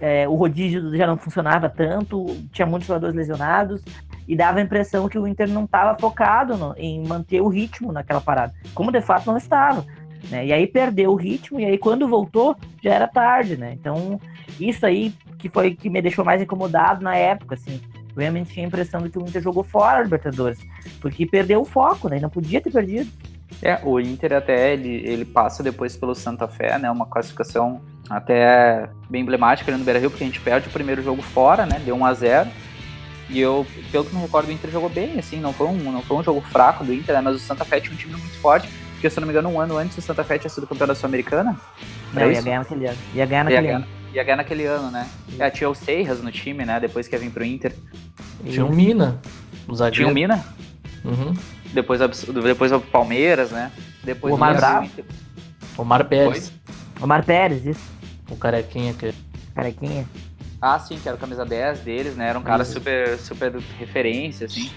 é, o rodízio já não funcionava tanto, tinha muitos jogadores lesionados e dava a impressão que o Inter não estava focado no, em manter o ritmo naquela parada, como de fato não estava. Né? E aí perdeu o ritmo e aí quando voltou já era tarde, né? Então isso aí que foi que me deixou mais incomodado na época, assim. Eu realmente tinha a impressão de que o Inter jogou fora a Libertadores, porque perdeu o foco, né? Não podia ter perdido. É, o Inter até ele, ele passa depois pelo Santa Fé, né? Uma classificação até bem emblemática ali no Beira Rio, porque a gente perde o primeiro jogo fora, né? Deu 1 a 0 E eu, pelo que me recordo, o Inter jogou bem, assim, não foi um, não foi um jogo fraco do Inter, né? Mas o Santa Fé tinha um time muito forte, porque se eu não me engano, um ano antes o Santa Fé tinha sido campeão da Sul-Americana. Não, ia ganhar naquele ano. Ia ganhar naquele ia ano. Ganhar, ia ganhar naquele ano, né? É, tinha o Seiras no time, né? Depois que ia vir pro Inter. Tinha o Mina. O Tinha o Mina? Uhum. Depois, depois o Palmeiras, né? Depois o Omar Bravo. Omar Pérez. Foi? Omar Pérez, isso. O carequinha que. Carequinha? Ah, sim, que era o camisa 10 deles, né? Era um cara super, super referência, assim.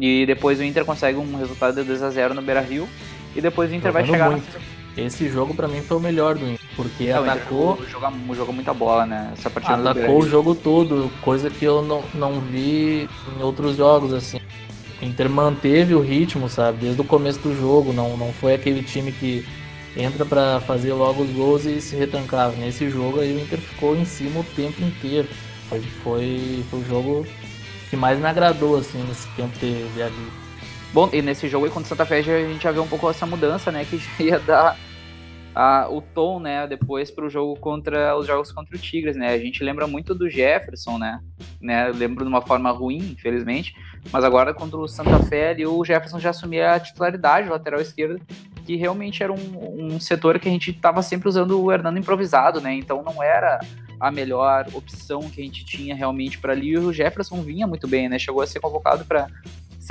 E depois o Inter consegue um resultado de 2x0 no Beira Rio. E depois o Inter vai chegar. Muito. Esse jogo para mim foi o melhor do Inter, porque não, atacou. Jogou, jogou muita bola, né? Essa partida atacou o jogo todo, coisa que eu não, não vi em outros jogos, assim. O Inter manteve o ritmo, sabe? Desde o começo do jogo, não, não foi aquele time que entra para fazer logo os gols e se retrancava. Nesse jogo aí o Inter ficou em cima o tempo inteiro. Foi, foi, foi o jogo que mais me agradou assim nesse tempo de, de ali. Bom, e nesse jogo aí contra o Santa Fé a gente já viu um pouco essa mudança, né? Que ia dar a, o tom, né, depois para o jogo contra os jogos contra o Tigres, né? A gente lembra muito do Jefferson, né? né? Lembro de uma forma ruim, infelizmente, mas agora contra o Santa Fé ali, o Jefferson já assumia a titularidade, lateral esquerdo, que realmente era um, um setor que a gente estava sempre usando o Hernando improvisado, né? Então não era a melhor opção que a gente tinha realmente para ali. E o Jefferson vinha muito bem, né? Chegou a ser convocado para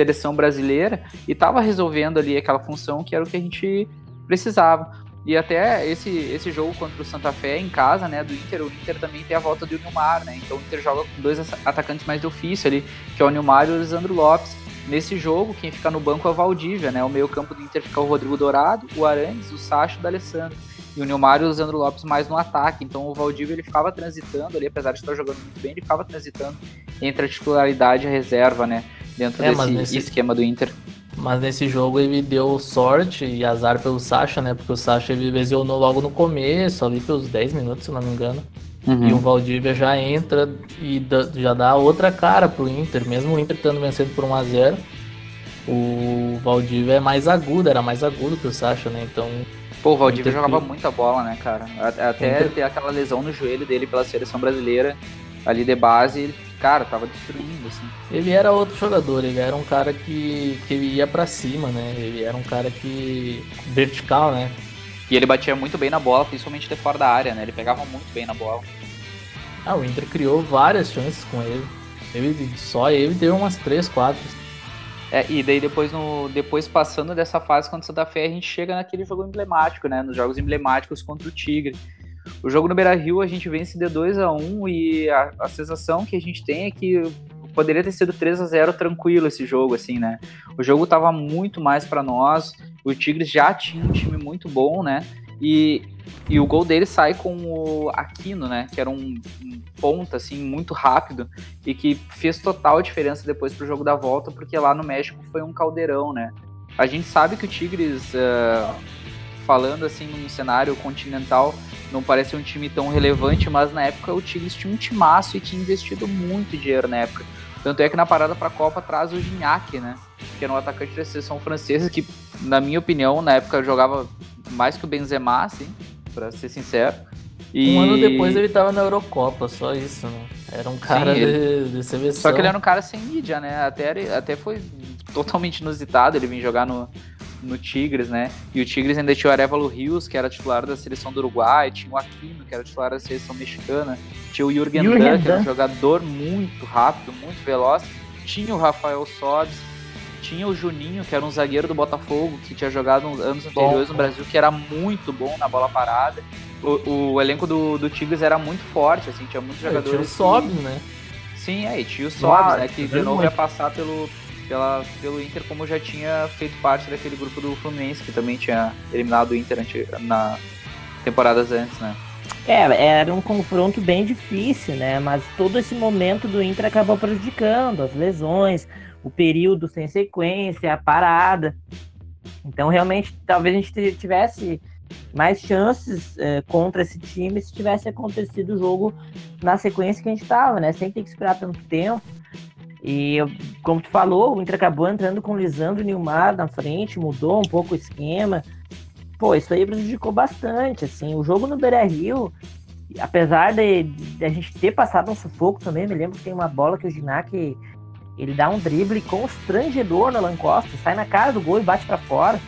seleção brasileira e estava resolvendo ali aquela função que era o que a gente precisava. E até esse, esse jogo contra o Santa Fé em casa, né, do Inter, o Inter também tem a volta do Nilmar, né? Então o Inter joga com dois atacantes mais de ofício ali, que é o Nilmar e o Lisandro Lopes. Nesse jogo, quem fica no banco é o Valdívia, né? O meio-campo do Inter fica o Rodrigo Dourado, o Arantes, o Sacho e o D'Alessandro. E o Nilmar e o Lisandro Lopes mais no ataque. Então o Valdívia ele ficava transitando ali, apesar de estar jogando muito bem, ele ficava transitando entre a titularidade e a reserva, né? Dentro é, desse nesse... esquema do Inter. Mas nesse jogo ele deu sorte e azar pelo Sacha, né? Porque o Sacha ele lesionou logo no começo, ali pelos 10 minutos, se não me engano. Uhum. E o Valdívia já entra e já dá outra cara pro Inter, mesmo o Inter estando vencendo por 1x0. o Valdívia é mais agudo, era mais agudo que o Sacha, né? Então. Pô, o Valdívia jogava muita bola, né, cara? Até Inter... ter aquela lesão no joelho dele pela seleção brasileira, ali de base, cara, tava destruindo, assim. Ele era outro jogador, ele era um cara que, que ia para cima, né? Ele era um cara que. vertical, né? E ele batia muito bem na bola, principalmente de fora da área, né? Ele pegava muito bem na bola. Ah, o Inter criou várias chances com ele. ele só ele deu umas 3, 4. É, e daí depois, no, depois passando dessa fase contra o Santa Fé, a gente chega naquele jogo emblemático, né? Nos jogos emblemáticos contra o Tigre. O jogo no Beira Rio a gente vence de 2 a 1 e a, a sensação que a gente tem é que poderia ter sido 3 a 0 tranquilo esse jogo, assim, né? O jogo tava muito mais para nós, o Tigres já tinha um time muito bom, né? E, e o gol dele sai com o Aquino, né? Que era um, um ponta, assim, muito rápido e que fez total diferença depois pro jogo da volta, porque lá no México foi um caldeirão, né? A gente sabe que o Tigres, uh, falando assim num cenário continental, não parece um time tão relevante, mas na época o Tigres tinha um timaço e tinha investido muito dinheiro na época. Tanto é que na parada para a Copa traz o Gignac, né? Que era um atacante da seleção francesa que, na minha opinião, na época jogava mais que o Benzema, assim, para ser sincero. E... Um ano depois ele tava na Eurocopa, só isso, né? Era um cara Sim, ele... de, de seleção. Só que ele era um cara sem mídia, né? Até, até foi totalmente inusitado ele vir jogar no, no Tigres, né? E o Tigres ainda tinha o Arevalo Rios, que era titular da seleção do Uruguai, tinha o Aquino, que era titular da seleção mexicana, tinha o Jürgen Damm, que era um jogador muito rápido, muito veloz, tinha o Rafael Sobis, tinha o Juninho, que era um zagueiro do Botafogo, que tinha jogado uns anos anteriores no Brasil, que era muito bom na bola parada. O, o elenco do, do Tigres era muito forte, assim, tinha muitos é, jogadores. Tinha o Sobs, né? Sim, é, e tinha o Sobs, né? Que de novo ia passar pelo, pela, pelo Inter, como já tinha feito parte daquele grupo do Fluminense, que também tinha eliminado o Inter na temporadas antes, né? É, era um confronto bem difícil, né? Mas todo esse momento do Inter acabou prejudicando as lesões, o período sem sequência, a parada. Então, realmente, talvez a gente tivesse mais chances é, contra esse time se tivesse acontecido o jogo na sequência que a gente estava, né? Sem ter que esperar tanto tempo. E, como tu falou, o Inter acabou entrando com o Lisandro e Nilmar na frente, mudou um pouco o esquema. Pô, isso aí prejudicou bastante, assim. O jogo no Beira-Rio, apesar de, de, a gente ter passado um sufoco também, me lembro que tem uma bola que o Ginac ele dá um drible constrangedor na Alan Costa, sai na cara do gol e bate para fora.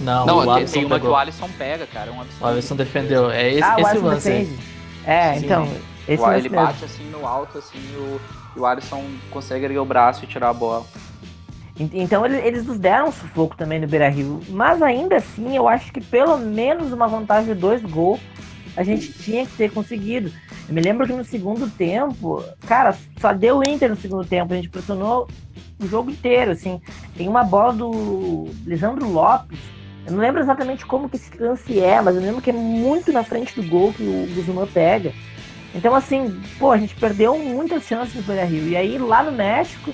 Não, não o Alisson tem uma pegou. que o Alisson pega, cara. Um o Alisson defendeu. É esse, ah, esse lance. Defende. É, Sim. então. Esse o, ele mesmo. bate assim no alto, assim, o, o Alisson consegue erguer o braço e tirar a bola. Então eles nos deram um sufoco também no Beira Rio. Mas ainda assim, eu acho que pelo menos uma vantagem de dois gols a gente tinha que ter conseguido. Eu me lembro que no segundo tempo, cara, só deu Inter no segundo tempo, a gente pressionou o jogo inteiro, assim. Tem uma bola do Lisandro Lopes, eu não lembro exatamente como que esse lance é, mas eu lembro que é muito na frente do gol que o Guzmán pega. Então, assim, pô, a gente perdeu muitas chances no Beira Rio. E aí, lá no México,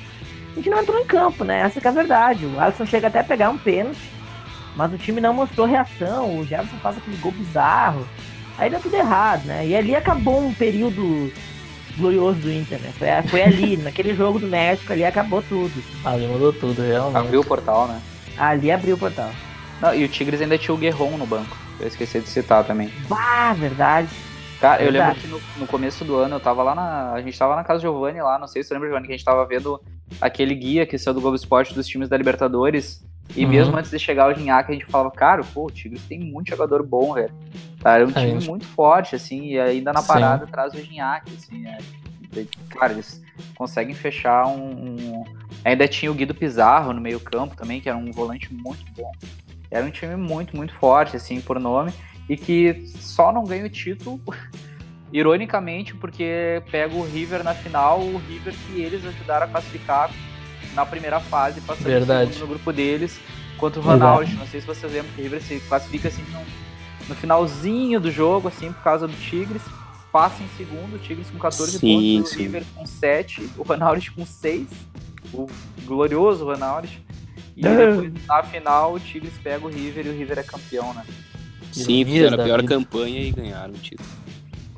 a gente não entrou em campo, né? Essa é a verdade. O Alisson chega até a pegar um pênalti, mas o time não mostrou reação. O Jefferson faz aquele gol bizarro. Aí deu tudo errado, né? E ali acabou um período glorioso do Inter, né? Foi, foi ali, naquele jogo do México, ali acabou tudo. Ali mudou tudo, realmente. Abriu o portal, né? Ali abriu o portal. Não, e o Tigres ainda tinha o Guerron no banco. Eu esqueci de citar também. Bah, verdade. Cara, eu lembro que no, no, começo do ano eu tava lá na. A gente tava na casa do Giovanni lá, não sei se você lembra, Giovanni, que a gente tava vendo aquele guia que saiu do Globo Esporte dos times da Libertadores. E uhum. mesmo antes de chegar o Ginhaque, a gente falava, cara, pô, o Tigres tem muito jogador bom, velho. Tá, era um é time muito forte, assim, e ainda na parada Sim. traz o Ginhaque, assim, é. Cara, eles conseguem fechar um, um, Ainda tinha o Guido Pizarro no meio-campo também, que era um volante muito bom. Era um time muito, muito forte, assim, por nome, e que só não ganha o título, ironicamente, porque pega o River na final, o River que eles ajudaram a classificar na primeira fase, passando Verdade. no grupo deles contra o Ronaldo. Não sei se vocês lembram que o River se classifica assim no, no, finalzinho do jogo, assim, por causa do Tigres. Passa em segundo, o Tigres com 14 sim, pontos, sim. o River com 7, o Ronaldo com 6, o glorioso Ronaldo. E depois, na final, o Tigres pega o River e o River é campeão, né? Sim, fizeram a pior campanha e ganharam o título.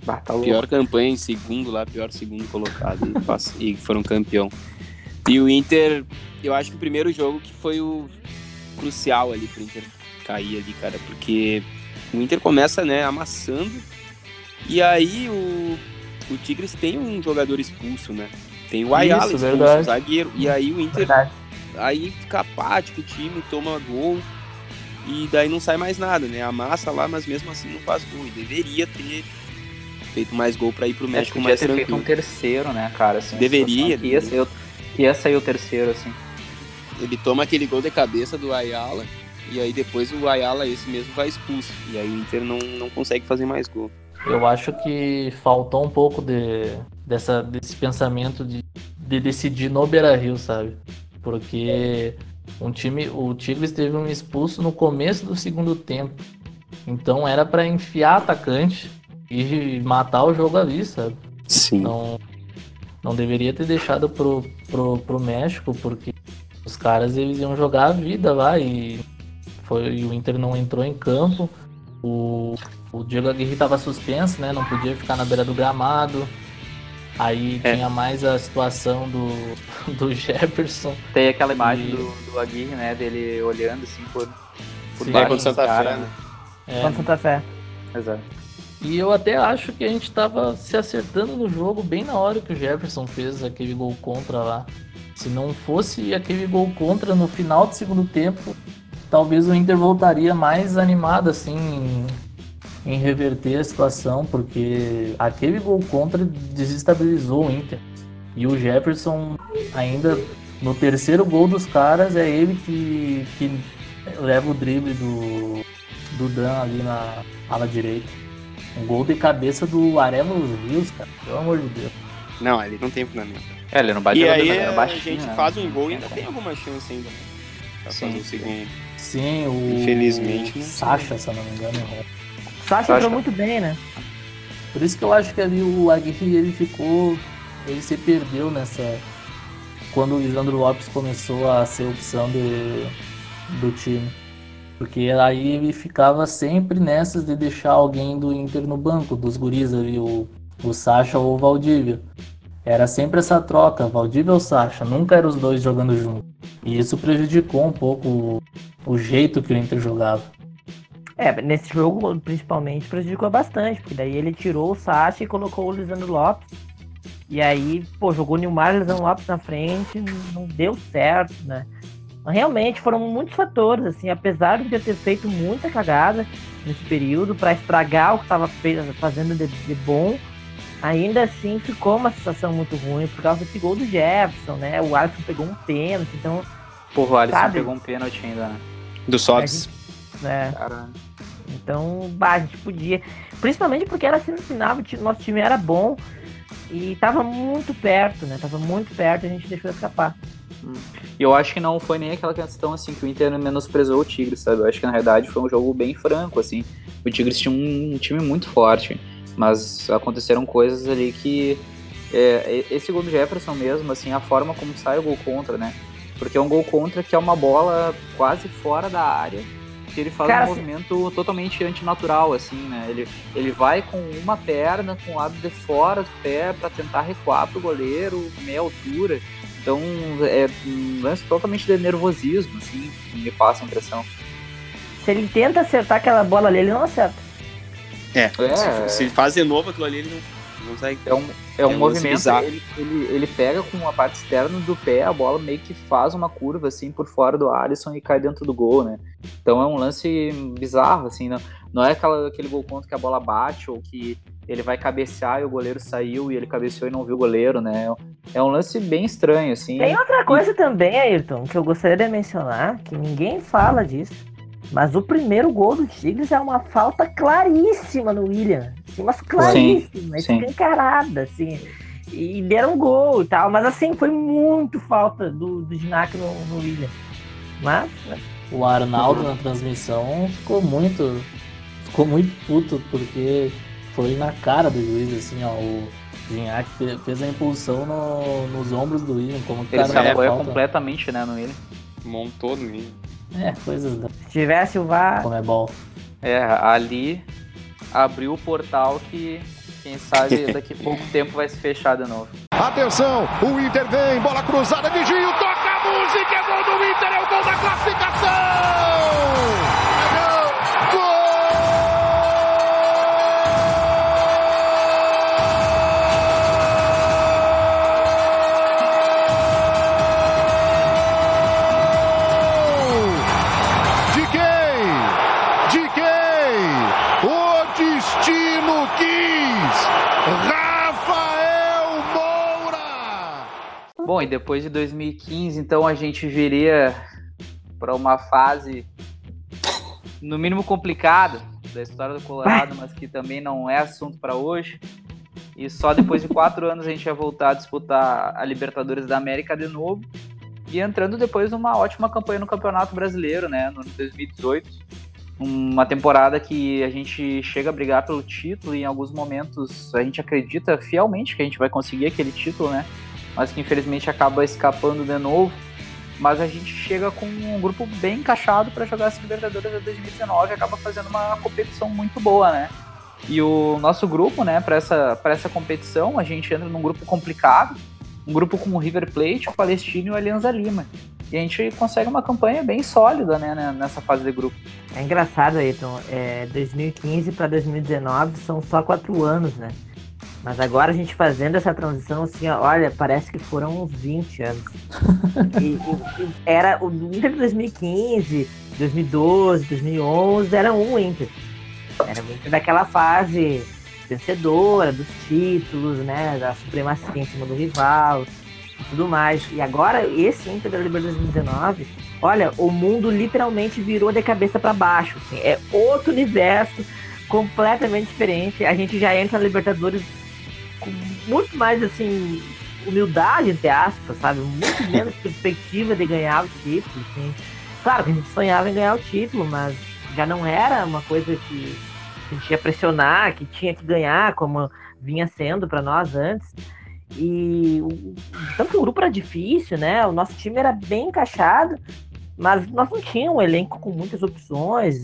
Tá pior campanha em segundo lá, pior segundo colocado e, e foram campeão. E o Inter, eu acho que o primeiro jogo que foi o crucial ali pro Inter cair ali, cara, porque o Inter começa, né, amassando e aí o, o Tigres tem um jogador expulso, né? Tem o Ayala Isso, expulso, verdade. zagueiro, e aí o Inter verdade. aí fica apático o time, toma gol e daí não sai mais nada, né? Amassa lá, mas mesmo assim não faz gol. E deveria ter feito mais gol para ir pro México mais ter tranquilo. feito um terceiro, né, cara? Assim, deveria. Que ia, ser, que ia sair o terceiro, assim. Ele toma aquele gol de cabeça do Ayala e aí depois o Ayala esse mesmo vai expulso. E aí o Inter não, não consegue fazer mais gol. Eu acho que faltou um pouco de, dessa, desse pensamento de, de decidir no Beira Rio, sabe? Porque um time, o Tigres teve um expulso no começo do segundo tempo. Então era para enfiar atacante e matar o jogo ali, sabe? Sim. Não, não deveria ter deixado pro, pro, pro México, porque os caras eles iam jogar a vida lá e foi, o Inter não entrou em campo. O, o Diego Aguirre estava suspenso, né? Não podia ficar na beira do gramado. Aí é. tinha mais a situação do, do Jefferson. Tem aquela imagem e... do, do Aguirre, né? Dele olhando assim por, por Sim, baixo Santa cara, Fé, né? É. Contra Santa Fé. Exato. E eu até acho que a gente estava se acertando no jogo bem na hora que o Jefferson fez aquele gol contra lá. Se não fosse aquele gol contra no final do segundo tempo, talvez o Inter voltaria mais animado assim em, reverter a situação, porque aquele gol contra desestabilizou o Inter. E o Jefferson ainda no terceiro gol dos caras é ele que, que leva o drible do, do Dan ali na ala direita. Um gol de cabeça do Arelo Rios, cara. Pelo amor de Deus. Não, ali não tem fundamento. É, ele não bate E aí a gente né? faz um gol e ainda tem alguma chance ainda. Né? Pra fazer o segundo. Sim, o. Infelizmente. Né? Sacha, se eu não me engano. É. Sacha entrou muito bem, né? Por isso que eu acho que ali o Aguirre ele ficou. Ele se perdeu nessa. Quando o Lisandro Lopes começou a ser opção de, do time. Porque aí ele ficava sempre nessas de deixar alguém do Inter no banco, dos guris ali, o, o Sacha ou o Valdívia. Era sempre essa troca, Valdívia ou Sacha, nunca eram os dois jogando junto. E isso prejudicou um pouco o, o jeito que o Inter jogava. É, nesse jogo principalmente prejudicou bastante, porque daí ele tirou o Sacha e colocou o Lisandro Lopes. E aí, pô, jogou o Nilmar e o Lisandro Lopes na frente, não deu certo, né? Realmente foram muitos fatores, assim, apesar de eu ter feito muita cagada nesse período para estragar o que estava fazendo de, de bom, ainda assim ficou uma sensação muito ruim por causa desse gol do Jefferson, né? O Alisson pegou um pênalti, então. Porra, o Alisson sabe? pegou um pênalti ainda, né? Do Sobs. É. Caramba. Então, bah, a gente podia. Principalmente porque era assim no final, o nosso time era bom e tava muito perto, né? Tava muito perto e a gente deixou escapar. Hum. E eu acho que não foi nem aquela questão assim que o Inter menosprezou o Tigres, sabe? Eu acho que na realidade foi um jogo bem franco, assim. O Tigres tinha um time muito forte. Mas aconteceram coisas ali que. É, esse gol do Jefferson mesmo, assim, a forma como sai o gol contra, né? Porque é um gol contra que é uma bola quase fora da área, que ele faz Cara, um movimento totalmente antinatural, assim, né? Ele, ele vai com uma perna, com o lado de fora do pé, para tentar recuar pro goleiro, meia altura. Então, é um lance totalmente de nervosismo, assim, me passa a impressão. Se ele tenta acertar aquela bola ali, ele não acerta. É, é se, se faz de novo aquilo ali, ele não consegue. É um, é um, é movimento, ele, ele, ele, pega com a parte externa do pé, a bola meio que faz uma curva assim por fora do Alisson e cai dentro do gol, né? Então é um lance bizarro, assim, não, não é aquela, aquele gol contra que a bola bate ou que ele vai cabecear e o goleiro saiu e ele cabeceou e não viu o goleiro, né? É um lance bem estranho, assim. Tem outra coisa e... também, Ayrton, que eu gostaria de mencionar, que ninguém fala disso mas o primeiro gol do Tigres é uma falta claríssima no William. Assim, mas claríssima, escancarada, assim. E deram um gol e tal. Mas assim, foi muito falta do, do Ginac no, no William. Mas. Né? O Arnaldo na transmissão ficou muito. Ficou muito puto, porque foi na cara do juiz, assim, ó. O Gignac fez a impulsão no, nos ombros do William. Como que Ele se apoia completamente, né, no William. Montou no William. É, coisas da. Se tivesse o VAR. Como é bom. É, ali abriu o portal que Quem sabe daqui a pouco tempo vai se fechar de novo. Atenção, o Inter vem, bola cruzada, Vigio, toca a música, é gol do Inter, é o gol da classificação! Depois de 2015, então a gente viria para uma fase no mínimo complicada da história do Colorado, mas que também não é assunto para hoje. E só depois de quatro anos a gente ia voltar a disputar a Libertadores da América de novo. E entrando depois numa ótima campanha no Campeonato Brasileiro, né, no 2018. Uma temporada que a gente chega a brigar pelo título e em alguns momentos a gente acredita fielmente que a gente vai conseguir aquele título, né? Mas que infelizmente acaba escapando de novo. Mas a gente chega com um grupo bem encaixado para jogar essa Libertadores de 2019 e acaba fazendo uma competição muito boa, né? E o nosso grupo, né, para essa, essa competição, a gente entra num grupo complicado, um grupo com o River Plate, o Palestino e o Alianza Lima. E a gente consegue uma campanha bem sólida, né, nessa fase de grupo. É engraçado, Ayrton. É, 2015 para 2019 são só quatro anos, né? Mas agora a gente fazendo essa transição, assim, olha, parece que foram uns 20 anos. e, e, era o Inter de 2015, 2012, 2011, era um Inter. Era o Inter daquela fase vencedora, dos títulos, né, da supremacia em cima do rival e tudo mais. E agora, esse Inter da Libertadores 2019, olha, o mundo literalmente virou de cabeça para baixo. Assim, é outro universo completamente diferente. A gente já entra na Libertadores com muito mais, assim, humildade, entre aspas, sabe? Muito menos perspectiva de ganhar o título, assim. Claro que a gente sonhava em ganhar o título, mas já não era uma coisa que a gente ia pressionar, que tinha que ganhar, como vinha sendo para nós antes. E tanto o grupo era difícil, né? O nosso time era bem encaixado, mas nós não tínhamos um elenco com muitas opções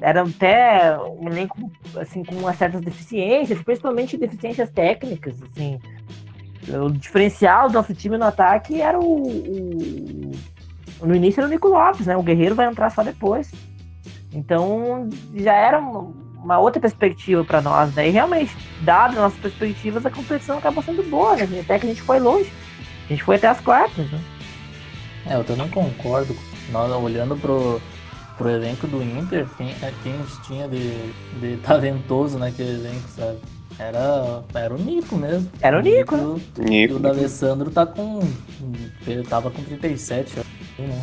era até um elenco assim com certas deficiências, principalmente deficiências técnicas, assim. O diferencial do nosso time no ataque era o, o no início era o Nico Lopes, né? O Guerreiro vai entrar só depois. Então já era uma outra perspectiva para nós, né? E realmente, dadas nossas perspectivas, a competição acabou sendo boa, né? Até que a gente foi longe. A gente foi até as quartas, né? É, eu também concordo. Nós olhando pro, pro elenco do Inter, quem, é, quem a gente tinha de, de talentoso naquele elenco, sabe? Era, era o Nico mesmo. Era o Nico, né? E o D'Alessandro tá com. Ele tava com 37, né?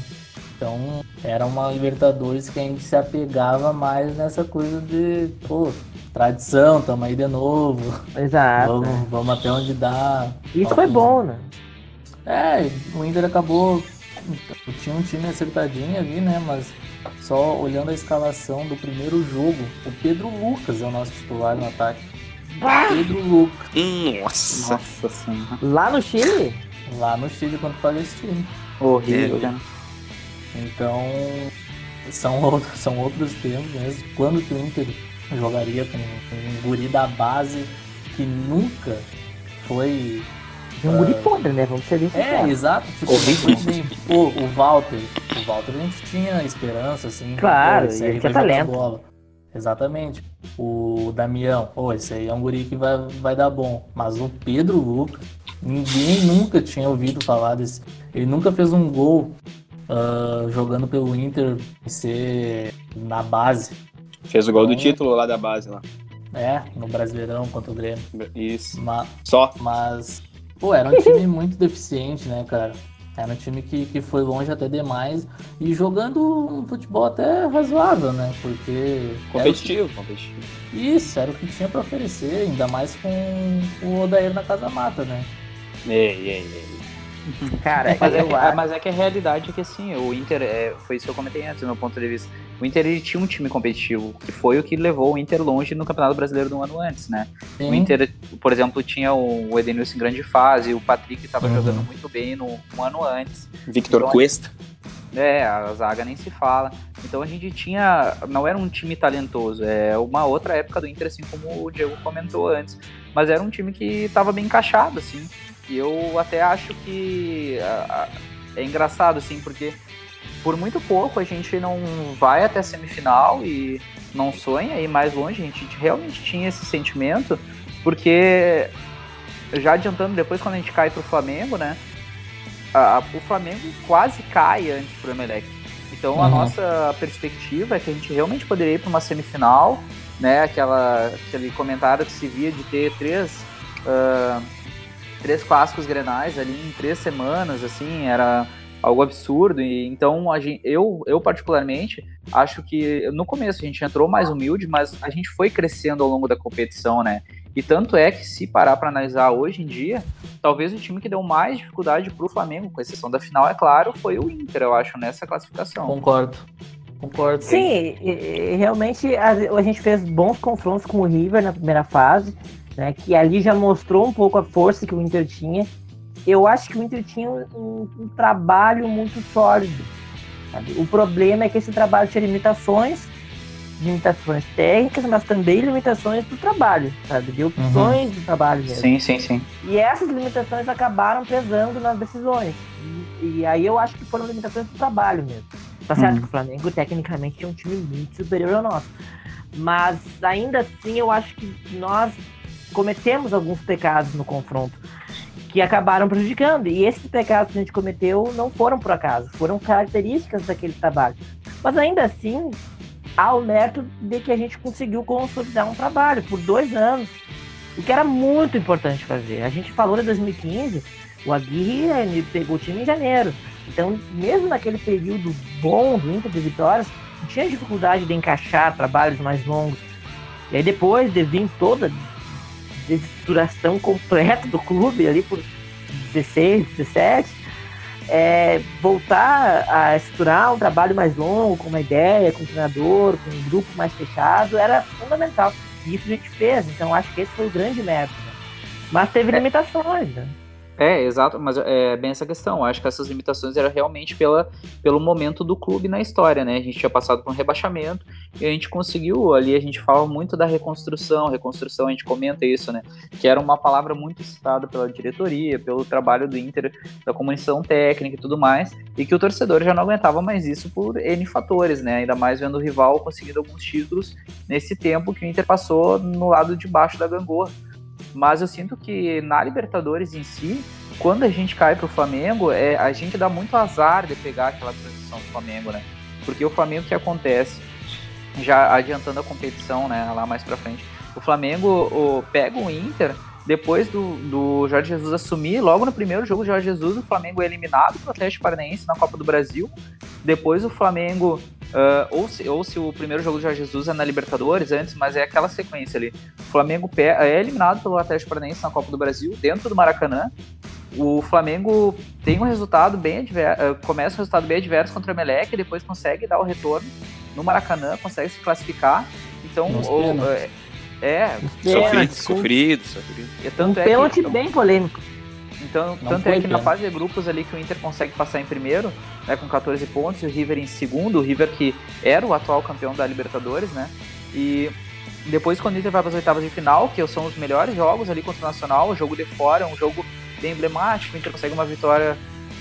Então era uma Libertadores que a gente se apegava mais nessa coisa de, pô, tradição, tamo aí de novo. Exato. Vamos, vamos até onde dá. Isso foi bom, né? É, o Inter acabou. Tinha um time acertadinho ali, né? Mas só olhando a escalação do primeiro jogo, o Pedro Lucas é o nosso titular no ataque. Bah! Pedro Lucas. Nossa. Nossa senhora. Lá no Chile? Lá no Chile contra o Palestino. Horrível, né? Então, são, outros, são outros tempos mesmo. Quando que o Inter jogaria com um guri da base que nunca foi Um guri podre, né? Vamos ser bem É, sinceros. exato. Tipo, assim, pô, o Walter. O Walter a gente tinha esperança, assim. Claro, pô, e ele tinha talento. bola. Exatamente. O Damião, pô, esse aí é um guri que vai, vai dar bom. Mas o Pedro Lucas, ninguém nunca tinha ouvido falar desse. Ele nunca fez um gol ah, jogando pelo Inter ser na base. Fez o gol do Então- título lá da base lá. É, no Brasileirão contra o Grêmio. Isso. Ma- Só. Mas, pô, era um time muito deficiente, né, cara? Era um time que, que foi longe até demais e jogando um futebol até razoável, né? Porque. era o que- Competitivo, competitivo. isso, era o que tinha pra oferecer, ainda mais com o Odair na Casa Mata, né? Ei, ei, ei. Cara, Mas é, mas é que a realidade é que assim, o Inter, é, foi isso que eu comentei antes, do meu ponto de vista. O Inter ele tinha um time competitivo, que foi o que levou o Inter longe no Campeonato Brasileiro do ano antes, né? O Sim. Inter, por exemplo, tinha o Edenilson em grande fase, o Patrick estava Uhum. jogando muito bem no um ano antes. Victor Então, Cuesta. É, a zaga nem se fala. Então a gente tinha. Não era um time talentoso, é uma outra época do Inter, assim como o Diego comentou antes. Mas era um time que estava bem encaixado, assim. E eu até acho que é engraçado, assim, porque por muito pouco a gente não vai até a semifinal e não sonha ir mais longe. A gente realmente tinha esse sentimento, porque já adiantando depois quando a gente cai pro Flamengo, né? A, a, o Flamengo quase cai antes pro Emelec. Então uhum. a nossa perspectiva é que a gente realmente poderia ir para uma semifinal, né? Aquela, aquele comentário que se via de ter três, uh, três clássicos grenais ali em três semanas, assim, era algo absurdo. E então a gente, eu, eu particularmente acho que no começo a gente entrou mais humilde, mas a gente foi crescendo ao longo da competição, né? E tanto é que se parar para analisar hoje em dia, talvez o time que deu mais dificuldade para o Flamengo, com exceção da final, é claro, foi o Inter, eu acho, nessa classificação. Concordo. Concordo. Sim, realmente a, a gente fez bons confrontos com o River na primeira fase, né, que ali já mostrou um pouco a força que o Inter tinha eu acho que o Inter tinha um, um trabalho muito sólido. Sabe? O problema é que esse trabalho tinha limitações, limitações técnicas, mas também limitações do trabalho, sabe? De opções uhum. do trabalho mesmo. Sim, sim, sim. E essas limitações acabaram pesando nas decisões. E, e aí eu acho que foram limitações do trabalho mesmo. Tá certo uhum. que o Flamengo, tecnicamente, é um time muito superior ao nosso. Mas ainda assim, eu acho que nós cometemos alguns pecados no confronto que acabaram prejudicando. E esses pecados que a gente cometeu não foram por acaso, foram características daquele trabalho. Mas ainda assim, há o mérito de que a gente conseguiu consolidar um trabalho por dois anos, o que era muito importante fazer. A gente falou de 2015, o Aguirre ele pegou o time em janeiro. Então, mesmo naquele período bom do Inter de vitórias, tinha dificuldade de encaixar trabalhos mais longos. E aí depois de vir toda desestruturação completa do clube ali por 16, 17, é, voltar a estruturar um trabalho mais longo, com uma ideia, com um treinador, com um grupo mais fechado, era fundamental. E isso a gente fez, então acho que esse foi o grande mérito. Mas teve é. limitações, né? É, exato, mas é bem essa questão. Acho que essas limitações eram realmente pela, pelo momento do clube na história, né? A gente tinha passado por um rebaixamento e a gente conseguiu ali, a gente fala muito da reconstrução, reconstrução, a gente comenta isso, né? Que era uma palavra muito citada pela diretoria, pelo trabalho do Inter, da comissão técnica e tudo mais, e que o torcedor já não aguentava mais isso por N fatores, né? Ainda mais vendo o rival conseguindo alguns títulos nesse tempo que o Inter passou no lado de baixo da gangorra. Mas eu sinto que na Libertadores em si, quando a gente cai pro Flamengo, é, a gente dá muito azar de pegar aquela transição do Flamengo, né? Porque o Flamengo que acontece, já adiantando a competição, né, lá mais pra frente, o Flamengo o, pega o Inter depois do, do Jorge Jesus assumir, logo no primeiro jogo do Jorge Jesus, o Flamengo é eliminado pro Atlético Paranaense na Copa do Brasil. Depois o Flamengo, uh, ou, se, ou se o primeiro jogo do Jorge Jesus é na Libertadores antes, mas é aquela sequência ali. O Flamengo é eliminado pelo Atlético Paranaense na Copa do Brasil, dentro do Maracanã. O Flamengo tem um resultado bem adverso, uh, começa um resultado bem adverso contra o Emelec, depois consegue dar o retorno no Maracanã, consegue se classificar. Então, ou, é, sofrido, sofrido, sofrido. E tanto um é pênalti que, bem polêmico. Então, Não tanto é que na fase de grupos ali que o Inter consegue passar em primeiro, né, com 14 pontos, e o River em segundo, o River que era o atual campeão da Libertadores, né? E depois quando o Inter vai para as oitavas de final, que são os melhores jogos ali contra o Nacional, o jogo de fora, um jogo bem emblemático, o Inter consegue uma vitória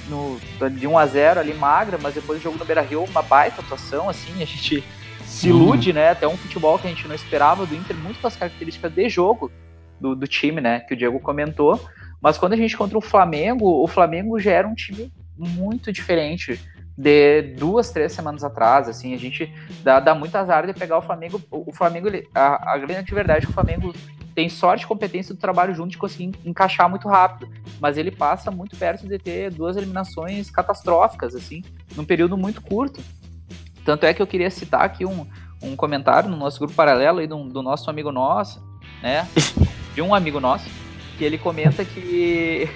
no, de 1 a 0 ali magra, mas depois o jogo no Beira-Rio, uma baita atuação, assim, a gente se ilude, uhum. né? Até um futebol que a gente não esperava do Inter, muito com as características de jogo do, do time, né? Que o Diego comentou. Mas quando a gente contra o Flamengo, o Flamengo já era um time muito diferente de duas, três semanas atrás, assim, a gente dá, dá muito azar de pegar o Flamengo, o, Flamengo, ele, a, a grande verdade é que o Flamengo tem sorte e competência do trabalho junto de conseguir encaixar muito rápido, mas ele passa muito perto de ter duas eliminações catastróficas, assim, num período muito curto, tanto é que eu queria citar aqui um, um comentário no nosso grupo paralelo aí do, do nosso amigo nosso, né? De um amigo nosso, que ele comenta que,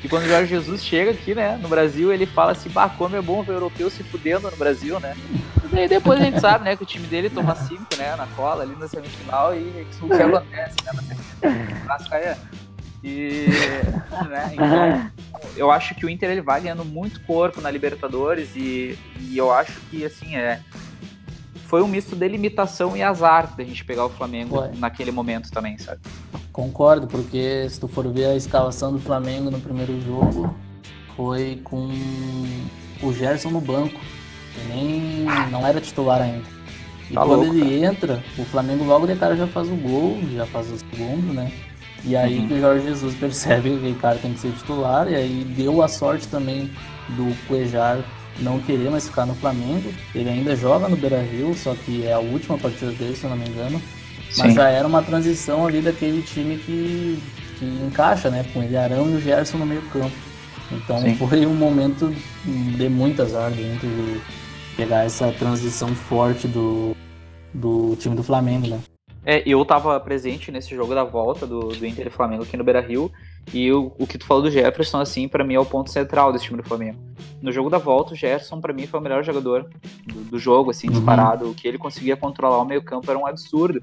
que quando o Jorge Jesus chega aqui, né, no Brasil, ele fala assim, bah, como é bom ver o europeu se fudendo no Brasil, né? E aí depois a gente sabe, né, que o time dele toma cinco, né, na cola ali na semifinal e isso que acontece, né? Na E, né, então, eu acho que o Inter ele vai ganhando muito corpo na Libertadores e, e eu acho que assim é foi um misto de limitação e azar da gente pegar o Flamengo Ué. naquele momento também, sabe? Concordo, porque se tu for ver a escalação do Flamengo no primeiro jogo, foi com o Gerson no banco. E nem não era titular ainda. E tá quando louco, ele cara. entra, o Flamengo logo de cara já faz o gol, já faz o segundo, né? E aí uhum. que o Jorge Jesus percebe que o cara tem que ser titular, e aí deu a sorte também do Cuejar não querer mais ficar no Flamengo. Ele ainda joga no Beira Rio, só que é a última partida dele, se eu não me engano. Sim. Mas já era uma transição ali daquele time que, que encaixa, né? Com o Arão e o Gerson no meio campo. Então Sim. foi um momento de muito azar dentro de pegar essa transição forte do, do time do Flamengo, né? É, eu tava presente nesse jogo da volta do, do Inter e Flamengo aqui no Beira Rio. E o, o que tu falou do Jefferson, assim, para mim é o ponto central desse time do Flamengo. No jogo da volta, o Jefferson, para mim, foi o melhor jogador do, do jogo, assim, uhum. disparado. O que ele conseguia controlar o meio-campo era um absurdo.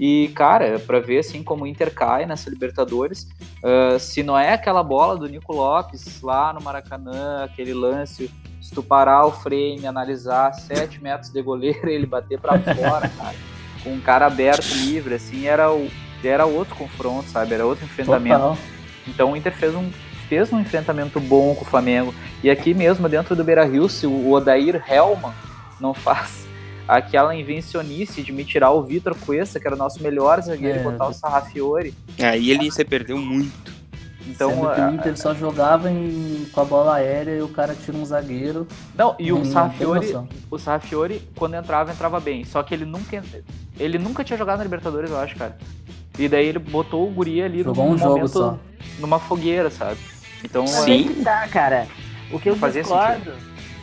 E, cara, para ver, assim, como o Inter cai nessa Libertadores, uh, se não é aquela bola do Nico Lopes lá no Maracanã, aquele lance, se tu parar o frame, analisar 7 metros de goleiro ele bater para fora, cara com um cara aberto, livre, assim, era, o, era outro confronto, sabe? Era outro enfrentamento. Total. Então o Inter fez um, fez um enfrentamento bom com o Flamengo. E aqui mesmo, dentro do Beira Rio, se o Odair Helman não faz aquela invencionice de me tirar o Vitor Cuesta, que era o nosso melhor zagueiro, é. e botar o Sarrafiore. Aí ele se perdeu muito. Então, Sendo que o Inter só jogava em, com a bola aérea e o cara tira um zagueiro. Não, e o Sarrafiore, o Sarrafiore, quando entrava, entrava bem. Só que ele nunca, ele nunca tinha jogado na Libertadores, eu acho, cara. E daí ele botou o guri ali Jogou um jogo só. numa fogueira, sabe? Então, Sim. É... tá, cara. O que eu discordo sentido.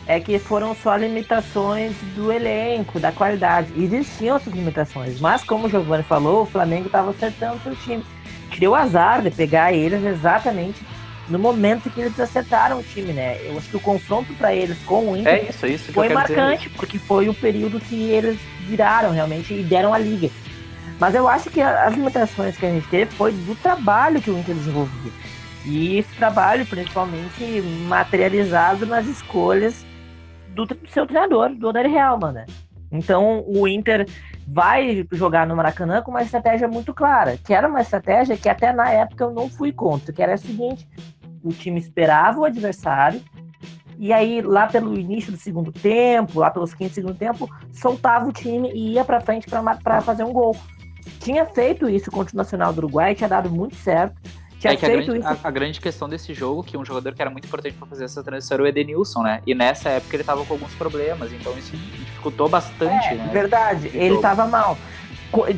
é que foram só limitações do elenco, da qualidade. Existiam essas limitações, mas como o Giovanni falou, o Flamengo estava acertando seu time tirei o azar de pegar eles exatamente no momento que eles acertaram o time, né? Eu acho que o confronto para eles com o Inter é isso, isso foi marcante, porque foi o período que eles viraram realmente e deram a liga. Mas eu acho que as limitações que a gente teve foi do trabalho que o Inter desenvolvia. E esse trabalho, principalmente, materializado nas escolhas do, do seu treinador, do Odair Helman, né? Então, o Inter vai jogar no Maracanã com uma estratégia muito clara, que era uma estratégia que até na época eu não fui contra, que era a seguinte: o time esperava o adversário, e aí lá pelo início do segundo tempo, lá pelos 15 segundo tempo, soltava o time e ia para frente para fazer um gol. Tinha feito isso contra o Nacional do Uruguai, tinha dado muito certo. Tinha é que a grande, a, a grande, questão desse jogo, que um jogador que era muito importante para fazer essa transição era o Edenilson, né? E nessa época ele tava com alguns problemas, então isso dificultou bastante, é, né? Verdade, ele tava mal.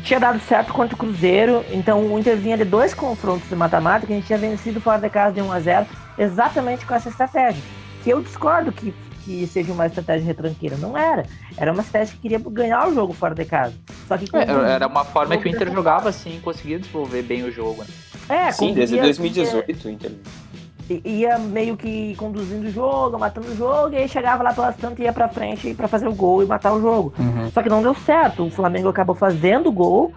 Tinha dado certo contra o Cruzeiro, então o Inter vinha de dois confrontos de mata-mata que a gente tinha vencido fora de casa de 1 a 0 exatamente com essa estratégia. Que eu discordo que, que seja uma estratégia retranqueira. Não era. Era uma estratégia que queria ganhar o jogo fora de casa. Só que é, era uma forma que o Inter jogava assim, conseguia desenvolver bem o jogo. Né? É, Sim, desde 2018 o Inter. Ia meio que conduzindo o jogo, matando o jogo, e aí chegava lá pelas tantas e ia pra frente para fazer o gol e matar o jogo. Uhum. Só que não deu certo. O Flamengo acabou fazendo o gol.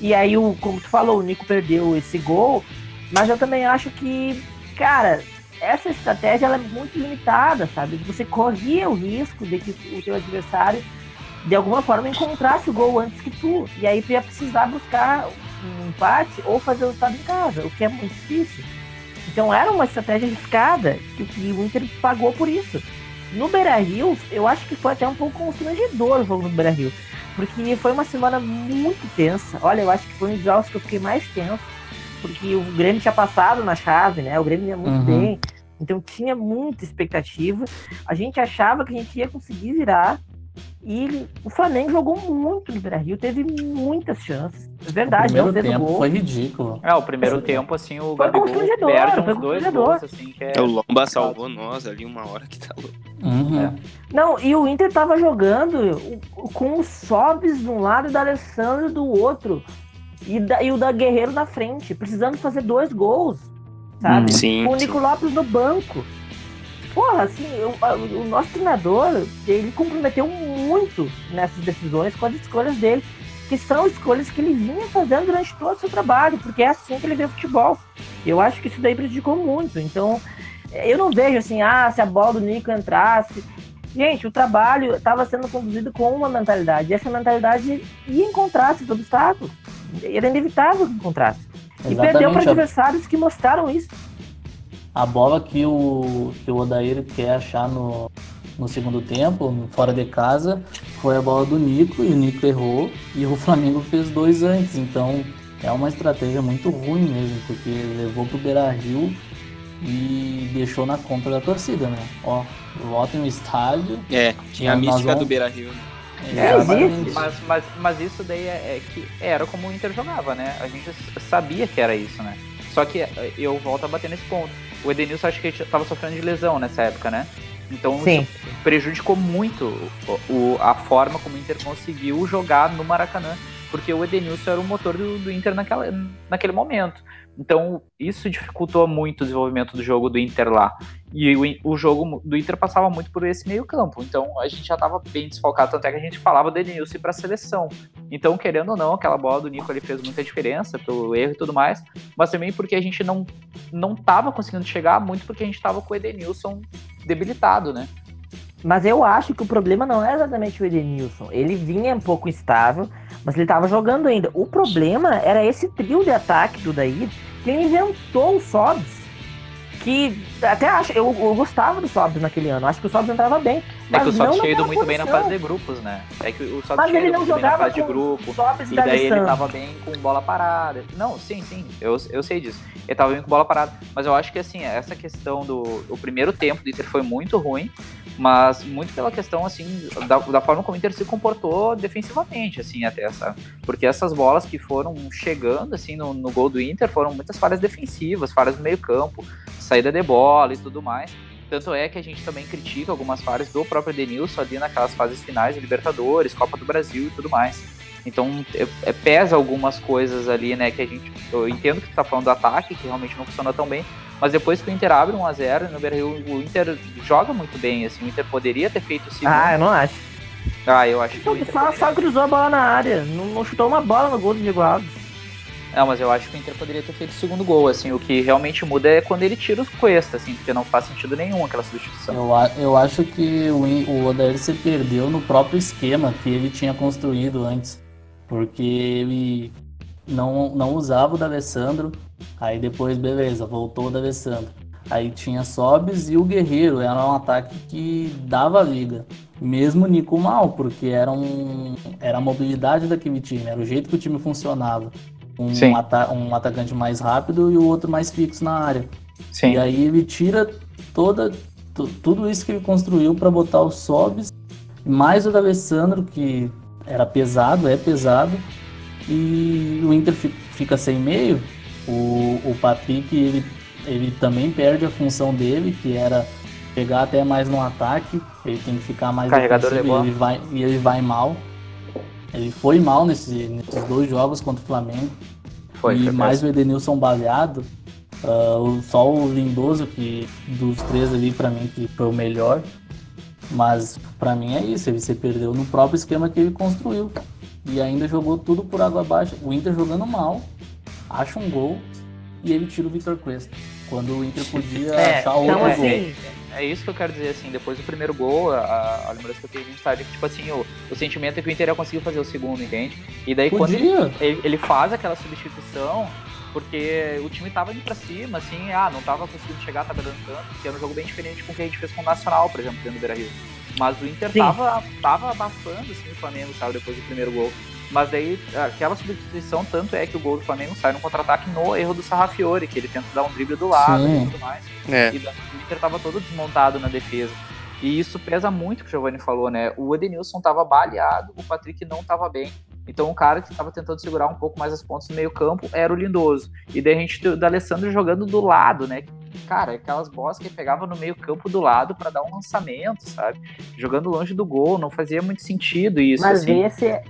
E aí, o, como tu falou, o Nico perdeu esse gol. Mas eu também acho que, cara, essa estratégia ela é muito limitada, sabe? Você corria o risco de que o teu adversário, de alguma forma, encontrasse o gol antes que tu. E aí tu ia precisar buscar um empate ou fazer o resultado em casa, o que é muito difícil. Então era uma estratégia arriscada que, que o Inter pagou por isso. No Beira Rio, eu acho que foi até um pouco constrangedor o jogo no Beira Rio. Porque foi uma semana muito tensa. Olha, eu acho que foi um dos jogos que eu fiquei mais tenso. Porque o Grêmio tinha passado na chave, né? O Grêmio ia muito uhum. bem. Então tinha muita expectativa. A gente achava que a gente ia conseguir virar. E o Flamengo jogou muito no Beira-Rio, teve muitas chances. É verdade, o primeiro tempo gol. foi ridículo. É, o primeiro assim, tempo, assim, o Gabigol perde uns dois gols, assim, que é... é... O Lomba salvou nós ali uma hora que tá louco. Uhum. É. Não, e o Inter tava jogando com o Sobes de um lado e o da Alessandro do outro. E, da, e o da Guerreiro na frente, precisando fazer dois gols, sabe? Sim, com o Nico Lopes no banco porra, assim, o, o, nosso treinador, ele comprometeu muito nessas decisões com as escolhas dele, que são escolhas que ele vinha fazendo durante todo o seu trabalho, porque é assim que ele vê o futebol. Eu acho que isso daí prejudicou muito. Então, eu não vejo assim, ah, se a bola do Nico entrasse. Gente, o trabalho estava sendo conduzido com uma mentalidade. E essa mentalidade ia encontrar esses obstáculos. Era inevitável que encontrasse. Exatamente. E perdeu para adversários que mostraram isso. A bola que o, que o Odair quer achar no, no segundo tempo, fora de casa, foi a bola do Nico, e o Nico errou, e o Flamengo fez dois antes. Então é uma estratégia muito ruim mesmo, porque levou pro Beira Rio e deixou na conta da torcida, né? Ó, lotem no estádio. É, tinha a mística vamos... do Beira Rio. É, mas, mas, mas, isso daí é, é, que era como o Inter jogava, né? A gente sabia que era isso, né? Só que eu volto a bater nesse ponto. O Edenilson acho que estava sofrendo de lesão nessa época, né? Então Sim. prejudicou muito o, a forma como o Inter conseguiu jogar no Maracanã, porque o Edenilson era o motor do, do Inter naquela, naquele momento. Então, isso dificultou muito o desenvolvimento do jogo do Inter lá. E o, o jogo do Inter passava muito por esse meio campo. Então, a gente já estava bem desfalcado, tanto é que a gente falava do Edenilson para a seleção. Então, querendo ou não, aquela bola do Nico ali fez muita diferença pelo erro e tudo mais, mas também porque a gente não não estava conseguindo chegar muito porque a gente estava com o Edenilson debilitado, né? Mas eu acho que o problema não é exatamente o Edenilson. Ele vinha um pouco instável, mas ele estava jogando ainda. O problema era esse trio de ataque do Daí quem inventou o Sobs, que até acho, eu, eu gostava do Sobs naquele ano, acho que o Sobs entrava bem. É que o Sobs tinha ido muito bem na fase de grupos, né? É que o Sobs tinha ido muito bem na fase de grupo, e daí ele tava bem com bola parada. Não, sim, sim, eu, eu sei disso. Ele tava bem com bola parada, mas eu acho que assim, essa questão do o primeiro tempo do Inter foi muito ruim, mas muito pela questão, assim, da, da, forma como o Inter se comportou defensivamente, assim, até essa. Porque essas bolas que foram chegando, assim, no, no gol do Inter foram muitas falhas defensivas, falhas no meio campo, saída de bola e tudo mais. Tanto é que a gente também critica algumas falhas do próprio Denilson ali naquelas fases finais de Libertadores, Copa do Brasil e tudo mais. Então é, é, pesa algumas coisas ali, né? Que a gente. Eu entendo que tu tá falando do ataque, que realmente não funciona tão bem. Mas depois que o Inter abre 1x0 no o Inter joga muito bem, assim, o Inter poderia ter feito o segundo. Ah, eu não acho. Ah, eu acho que o Inter só, só cruzou a bola na área, não, não, chutou uma bola no gol do Diego Alves. Não, mas eu acho que o Inter poderia ter feito o segundo gol, assim, o que realmente muda é quando ele tira os Cuesta, assim, porque não faz sentido nenhum aquela substituição. Eu, eu acho que o, o Odair se perdeu no próprio esquema que ele tinha construído antes, porque ele não, não usava o D'Alessandro, aí depois, beleza, voltou o D'Alessandro. Aí tinha Sobis e o Guerreiro, era um ataque que dava liga. Mesmo o Nico mal, porque era, um, era a mobilidade daquele time, era o jeito que o time funcionava. Um, ata um atacante mais rápido e o outro mais fixo na área. Sim. E aí ele tira toda, tudo isso que ele construiu para botar o Sobis, mais o D'Alessandro, que era pesado, é pesado, e o Inter fica sem meio. O, o Patrick ele, ele também perde a função dele, que era pegar até mais no ataque. Ele tem que ficar mais Carregador de ele vai E ele vai mal. Ele foi mal nesse, nesses dois jogos contra o Flamengo. Foi, e foi mais o Edenilson baleado. Uh, só o Lindoso, que dos três ali, para mim, que foi o melhor. Mas para mim é isso, ele se perdeu no próprio esquema que ele construiu e ainda jogou tudo por água abaixo. O Inter jogando mal, acha um gol e ele tira o Victor Cuesta. Quando o Inter podia é, achar outro então, assim, gol. É, é, isso que eu quero dizer, assim, depois do primeiro gol, a, a lembrança que eu tenho no estádio é que, tipo assim, o, o sentimento é que o Inter ia conseguir fazer o segundo, entende? E daí podia. quando ele, ele, ele faz aquela substituição, porque o time tava indo pra cima, assim, ah, não tava conseguindo chegar, tava dando tanto, que era um jogo bem diferente com o que a gente fez com o Nacional, por exemplo, dentro do Beira Rio. Mas o Inter tava, tava abafando assim, o Flamengo, sabe, depois do primeiro gol. Mas daí, aquela substituição, tanto é que o gol do Flamengo sai no contra-ataque no erro do Sarrafiore, que ele tenta dar um drible do lado Sim. e tudo mais. É. E Inter tava todo desmontado na defesa. E isso pesa muito, que o Giovanni falou, né? O Edenilson tava baleado, o Patrick não tava bem. Então o cara que estava tentando segurar um pouco mais as pontas no meio campo era o Lindoso. E daí a gente o Alessandro jogando do lado, né? Cara, aquelas bolas que ele pegava no meio campo do lado para dar um lançamento, sabe? Jogando longe do gol, não fazia muito sentido isso. Mas assim. esse,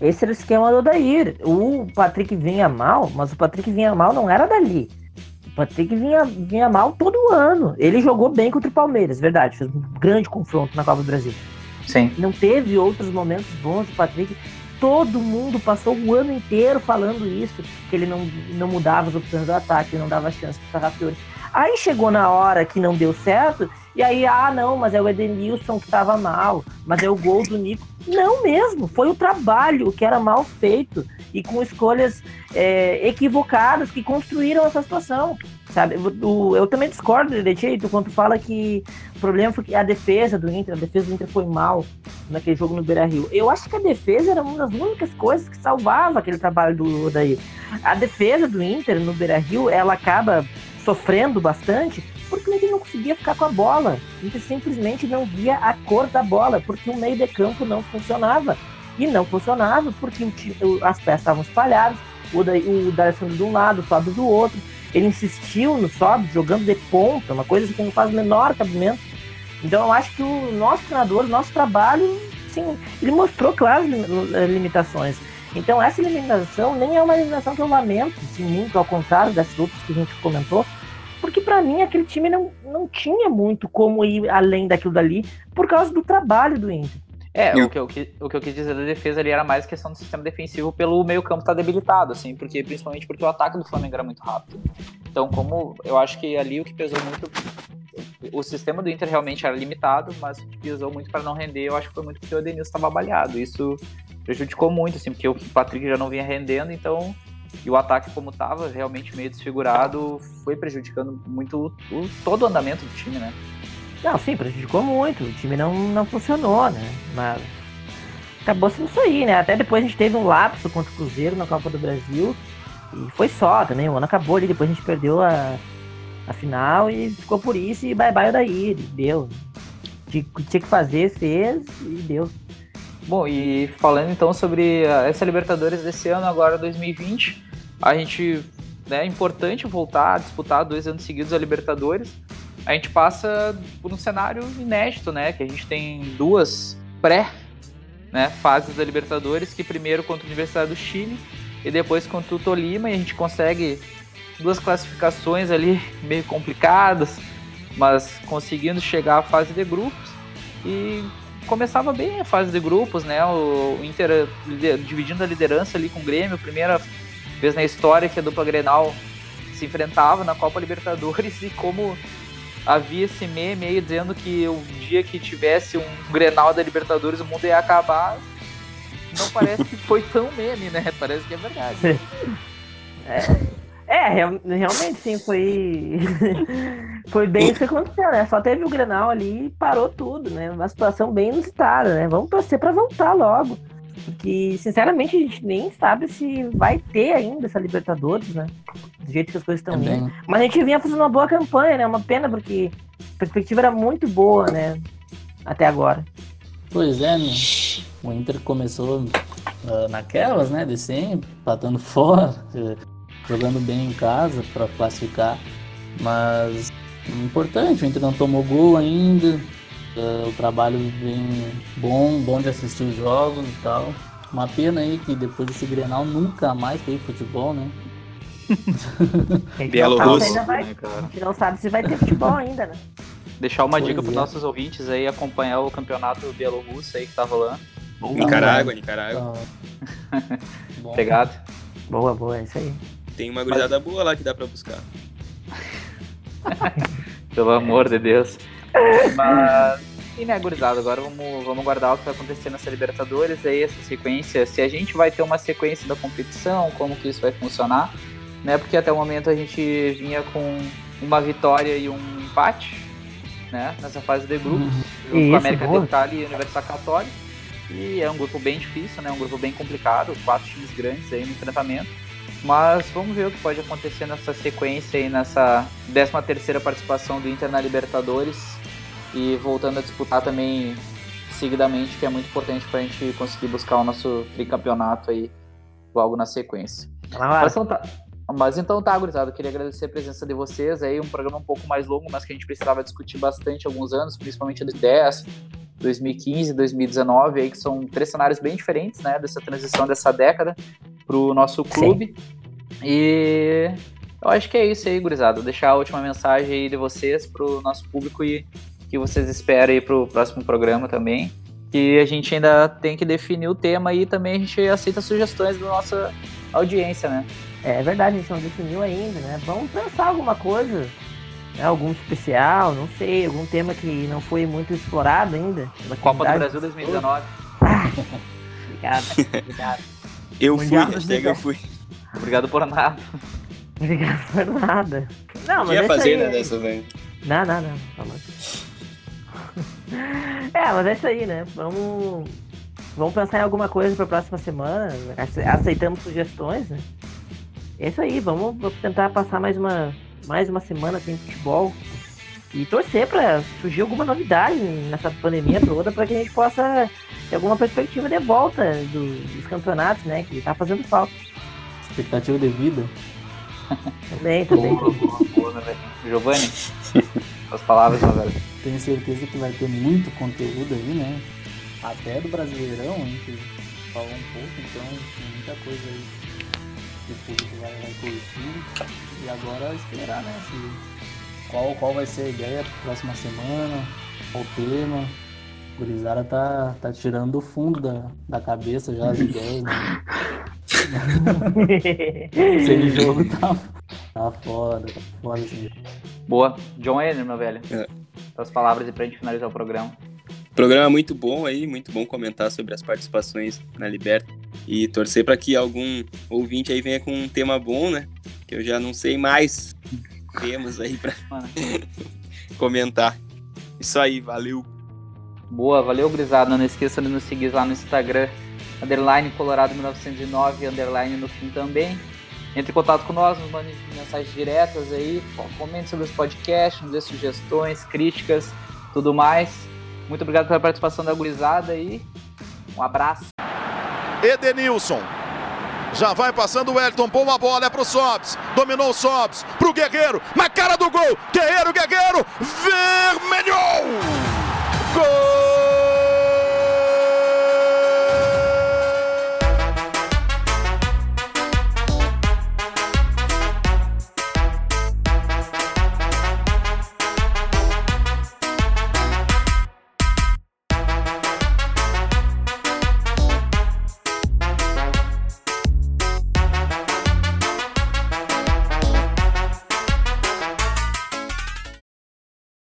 esse era o esquema do Odair. O Patrick vinha mal, mas o Patrick vinha mal não era dali. O Patrick vinha, vinha mal todo ano. Ele jogou bem contra o Palmeiras, verdade. Fez um grande confronto na Copa do Brasil. Sim. Não teve outros momentos bons do Patrick. Todo mundo passou o ano inteiro falando isso, que ele não, não mudava as opções do ataque, não dava chance para Sarrafiori. Aí chegou na hora que não deu certo, e aí, ah, não, mas é o Edenilson que estava mal, mas é o gol do Nico. Não mesmo, foi o trabalho que era mal feito e com escolhas é, equivocadas que construíram essa situação. Sabe, eu, eu também discordo de ti, quando fala que o problema foi que a defesa do Inter, a defesa do Inter foi mal naquele jogo no Beira Rio. Eu acho que a defesa era uma das únicas coisas que salvava aquele trabalho do daí. A defesa do Inter no Beira Rio, ela acaba sofrendo bastante porque o Inter não conseguia ficar com a bola. O Inter simplesmente não via a cor da bola, porque o meio de campo não funcionava. E não funcionava porque as peças estavam espalhadas, o, da, D'Alessandro de um lado, o Fábio do outro. Ele insistiu no Sobe jogando de ponta, uma coisa que não faz o menor cabimento. Então eu acho que o nosso treinador, o nosso trabalho, sim, ele mostrou claras limitações. Então essa eliminação nem é uma eliminação que eu lamento, sim, muito ao contrário dessas outras que a gente comentou, porque para mim aquele time não, não tinha muito como ir além daquilo dali por causa do trabalho do Inter. É, o que, eu, o que eu quis dizer da defesa ali era mais questão do sistema defensivo pelo meio campo estar tá debilitado, assim, porque principalmente porque o ataque do Flamengo era muito rápido. Então, como eu acho que ali o que pesou muito, o sistema do Inter realmente era limitado, mas o que pesou muito para não render, eu acho que foi muito porque o Denilson estava baleado. Isso prejudicou muito, assim, porque o Patrick já não vinha rendendo, então e o ataque como estava realmente meio desfigurado foi prejudicando muito o, o, todo o andamento do time, né? Não, sim, prejudicou muito. O time não, não funcionou, né? Mas acabou sendo isso aí, né? Até depois a gente teve um lapso contra o Cruzeiro na Copa do Brasil. E foi só também. O ano acabou ali, depois a gente perdeu a, a final e ficou por isso. E bye bye daí. Deu. Tinha que fazer, fez e deu. Bom, e falando então sobre essa Libertadores desse ano, agora 2020, a gente né, é importante voltar a disputar dois anos seguidos a Libertadores. A gente passa por um cenário inédito, né? Que a gente tem duas pré né, fases da Libertadores, que primeiro contra a Universidade do Chile e depois contra o Tolima, e a gente consegue duas classificações ali meio complicadas, mas conseguindo chegar à fase de grupos. E começava bem a fase de grupos, né? O Inter dividindo a liderança ali com o Grêmio, primeira vez na história que a dupla Grenal se enfrentava na Copa Libertadores e como havia esse meme aí dizendo que o dia que tivesse um Grenal da Libertadores o mundo ia acabar. Não parece que foi tão meme, né? Parece que é verdade. É. É, realmente sim, foi. foi bem isso que aconteceu, né? Só teve o Grenal ali e parou tudo, né? Uma situação bem inusitada, né? Vamos torcer para voltar logo. Porque, sinceramente, a gente nem sabe se vai ter ainda essa Libertadores, né? Do jeito que as coisas estão é indo. Mas a gente vinha fazendo uma boa campanha, né? Uma pena, porque a perspectiva era muito boa, né? Até agora. Pois é, né? O Inter começou uh, naquelas, né? De sempre, patando fora jogando bem em casa para classificar. Mas importante, o Inter não tomou gol ainda. Uh, o trabalho bem bom, bom de assistir os jogos e tal. Uma pena aí que depois desse Grenal nunca mais teve futebol, né? Bielorrusso. A gente não sabe se vai ter futebol ainda, né? Deixar uma pois dica para os é. nossos ouvintes aí acompanhar o campeonato bielorrusso aí que tá rolando. Nicarágua, Nicarágua. Pegado. Boa, boa, é isso aí. Tem uma gurizada Mas... boa lá que dá pra buscar. Pelo amor de Deus. Mas, e né, gurizada, agora vamos, vamos guardar o que vai acontecer nessa Libertadores, aí essa sequência, se a gente vai ter uma sequência da competição, como que isso vai funcionar, né, porque até o momento a gente vinha com uma vitória e um empate, né, nessa fase de grupos, uhum. com a América de Cali e a Universidade Católica, e é um grupo bem difícil, né, um grupo bem complicado, quatro times grandes aí no enfrentamento, mas vamos ver o que pode acontecer nessa sequência aí, nessa 13 terceira participação do Inter na Libertadores. E voltando a disputar também seguidamente, que é muito importante para a gente conseguir buscar o nosso tricampeonato aí logo na sequência. Mas então tá, mas então tá, gurizada, eu queria agradecer a presença de vocês aí, um programa um pouco mais longo, mas que a gente precisava discutir bastante alguns anos, principalmente 2010, 2015, 2019, aí que são três cenários bem diferentes, né, dessa transição dessa década para o nosso clube. Sim. E eu acho que é isso aí, gurizada. Vou deixar a última mensagem aí de vocês para o nosso público e que vocês esperam aí para o próximo programa também. que a gente ainda tem que definir o tema e também a gente aceita sugestões da nossa audiência, né? É verdade, a gente não definiu ainda, né? Vamos pensar alguma coisa, né? algum especial, não sei, algum tema que não foi muito explorado ainda. Copa do Brasil 2019. obrigado, obrigado. Eu Mundial fui, hashtag eu fui. Obrigado por nada. Obrigado por nada. Não, mas ia fazer, né, dessa vez? Não, não, não. é, mas é isso aí, né? Vamos, vamos pensar em alguma coisa para a próxima semana. Aceitamos sugestões, né? É isso aí, vamos tentar passar mais uma, mais uma semana sem futebol e torcer para surgir alguma novidade nessa pandemia toda para que a gente possa ter alguma perspectiva de volta do, dos campeonatos, né? Que tá fazendo falta. Expectativa de vida. também, também. Boa, boa, boa, né, Giovanni, as palavras, meu velho. Tenho certeza que vai ter muito conteúdo aí, né? Até do Brasileirão, a gente falou um pouco, então tem muita coisa aí que o público vai, vai curtir. E agora esperar, né? Se, qual, qual vai ser a ideia para próxima semana, qual o tema. O Gurizada tá, tá tirando do fundo da, da cabeça já as ideias, né? esse jogo tá, tá foda, tá foda esse jogo. Boa. John Enner, meu velho. É. As palavras e pra gente finalizar o programa. Programa muito bom aí, muito bom comentar sobre as participações na Liberta e torcer para que algum ouvinte aí venha com um tema bom, né? Que eu já não sei mais temas aí para comentar. Isso aí, valeu. Boa, valeu, Grisada. Não esqueça de nos seguir lá no Instagram, underline Colorado 1909, underline no fim também. Entre em contato com nós, nos mande mensagens diretas aí, comente sobre os podcasts, nos dê sugestões, críticas, tudo mais. Muito obrigado pela participação da gurizada e um abraço. Edenilson. Já vai passando o Elton, boa bola, é pro Sobs. Dominou o Sobs, pro Guerreiro, na cara do gol. Guerreiro, Guerreiro, vermelho! Gol!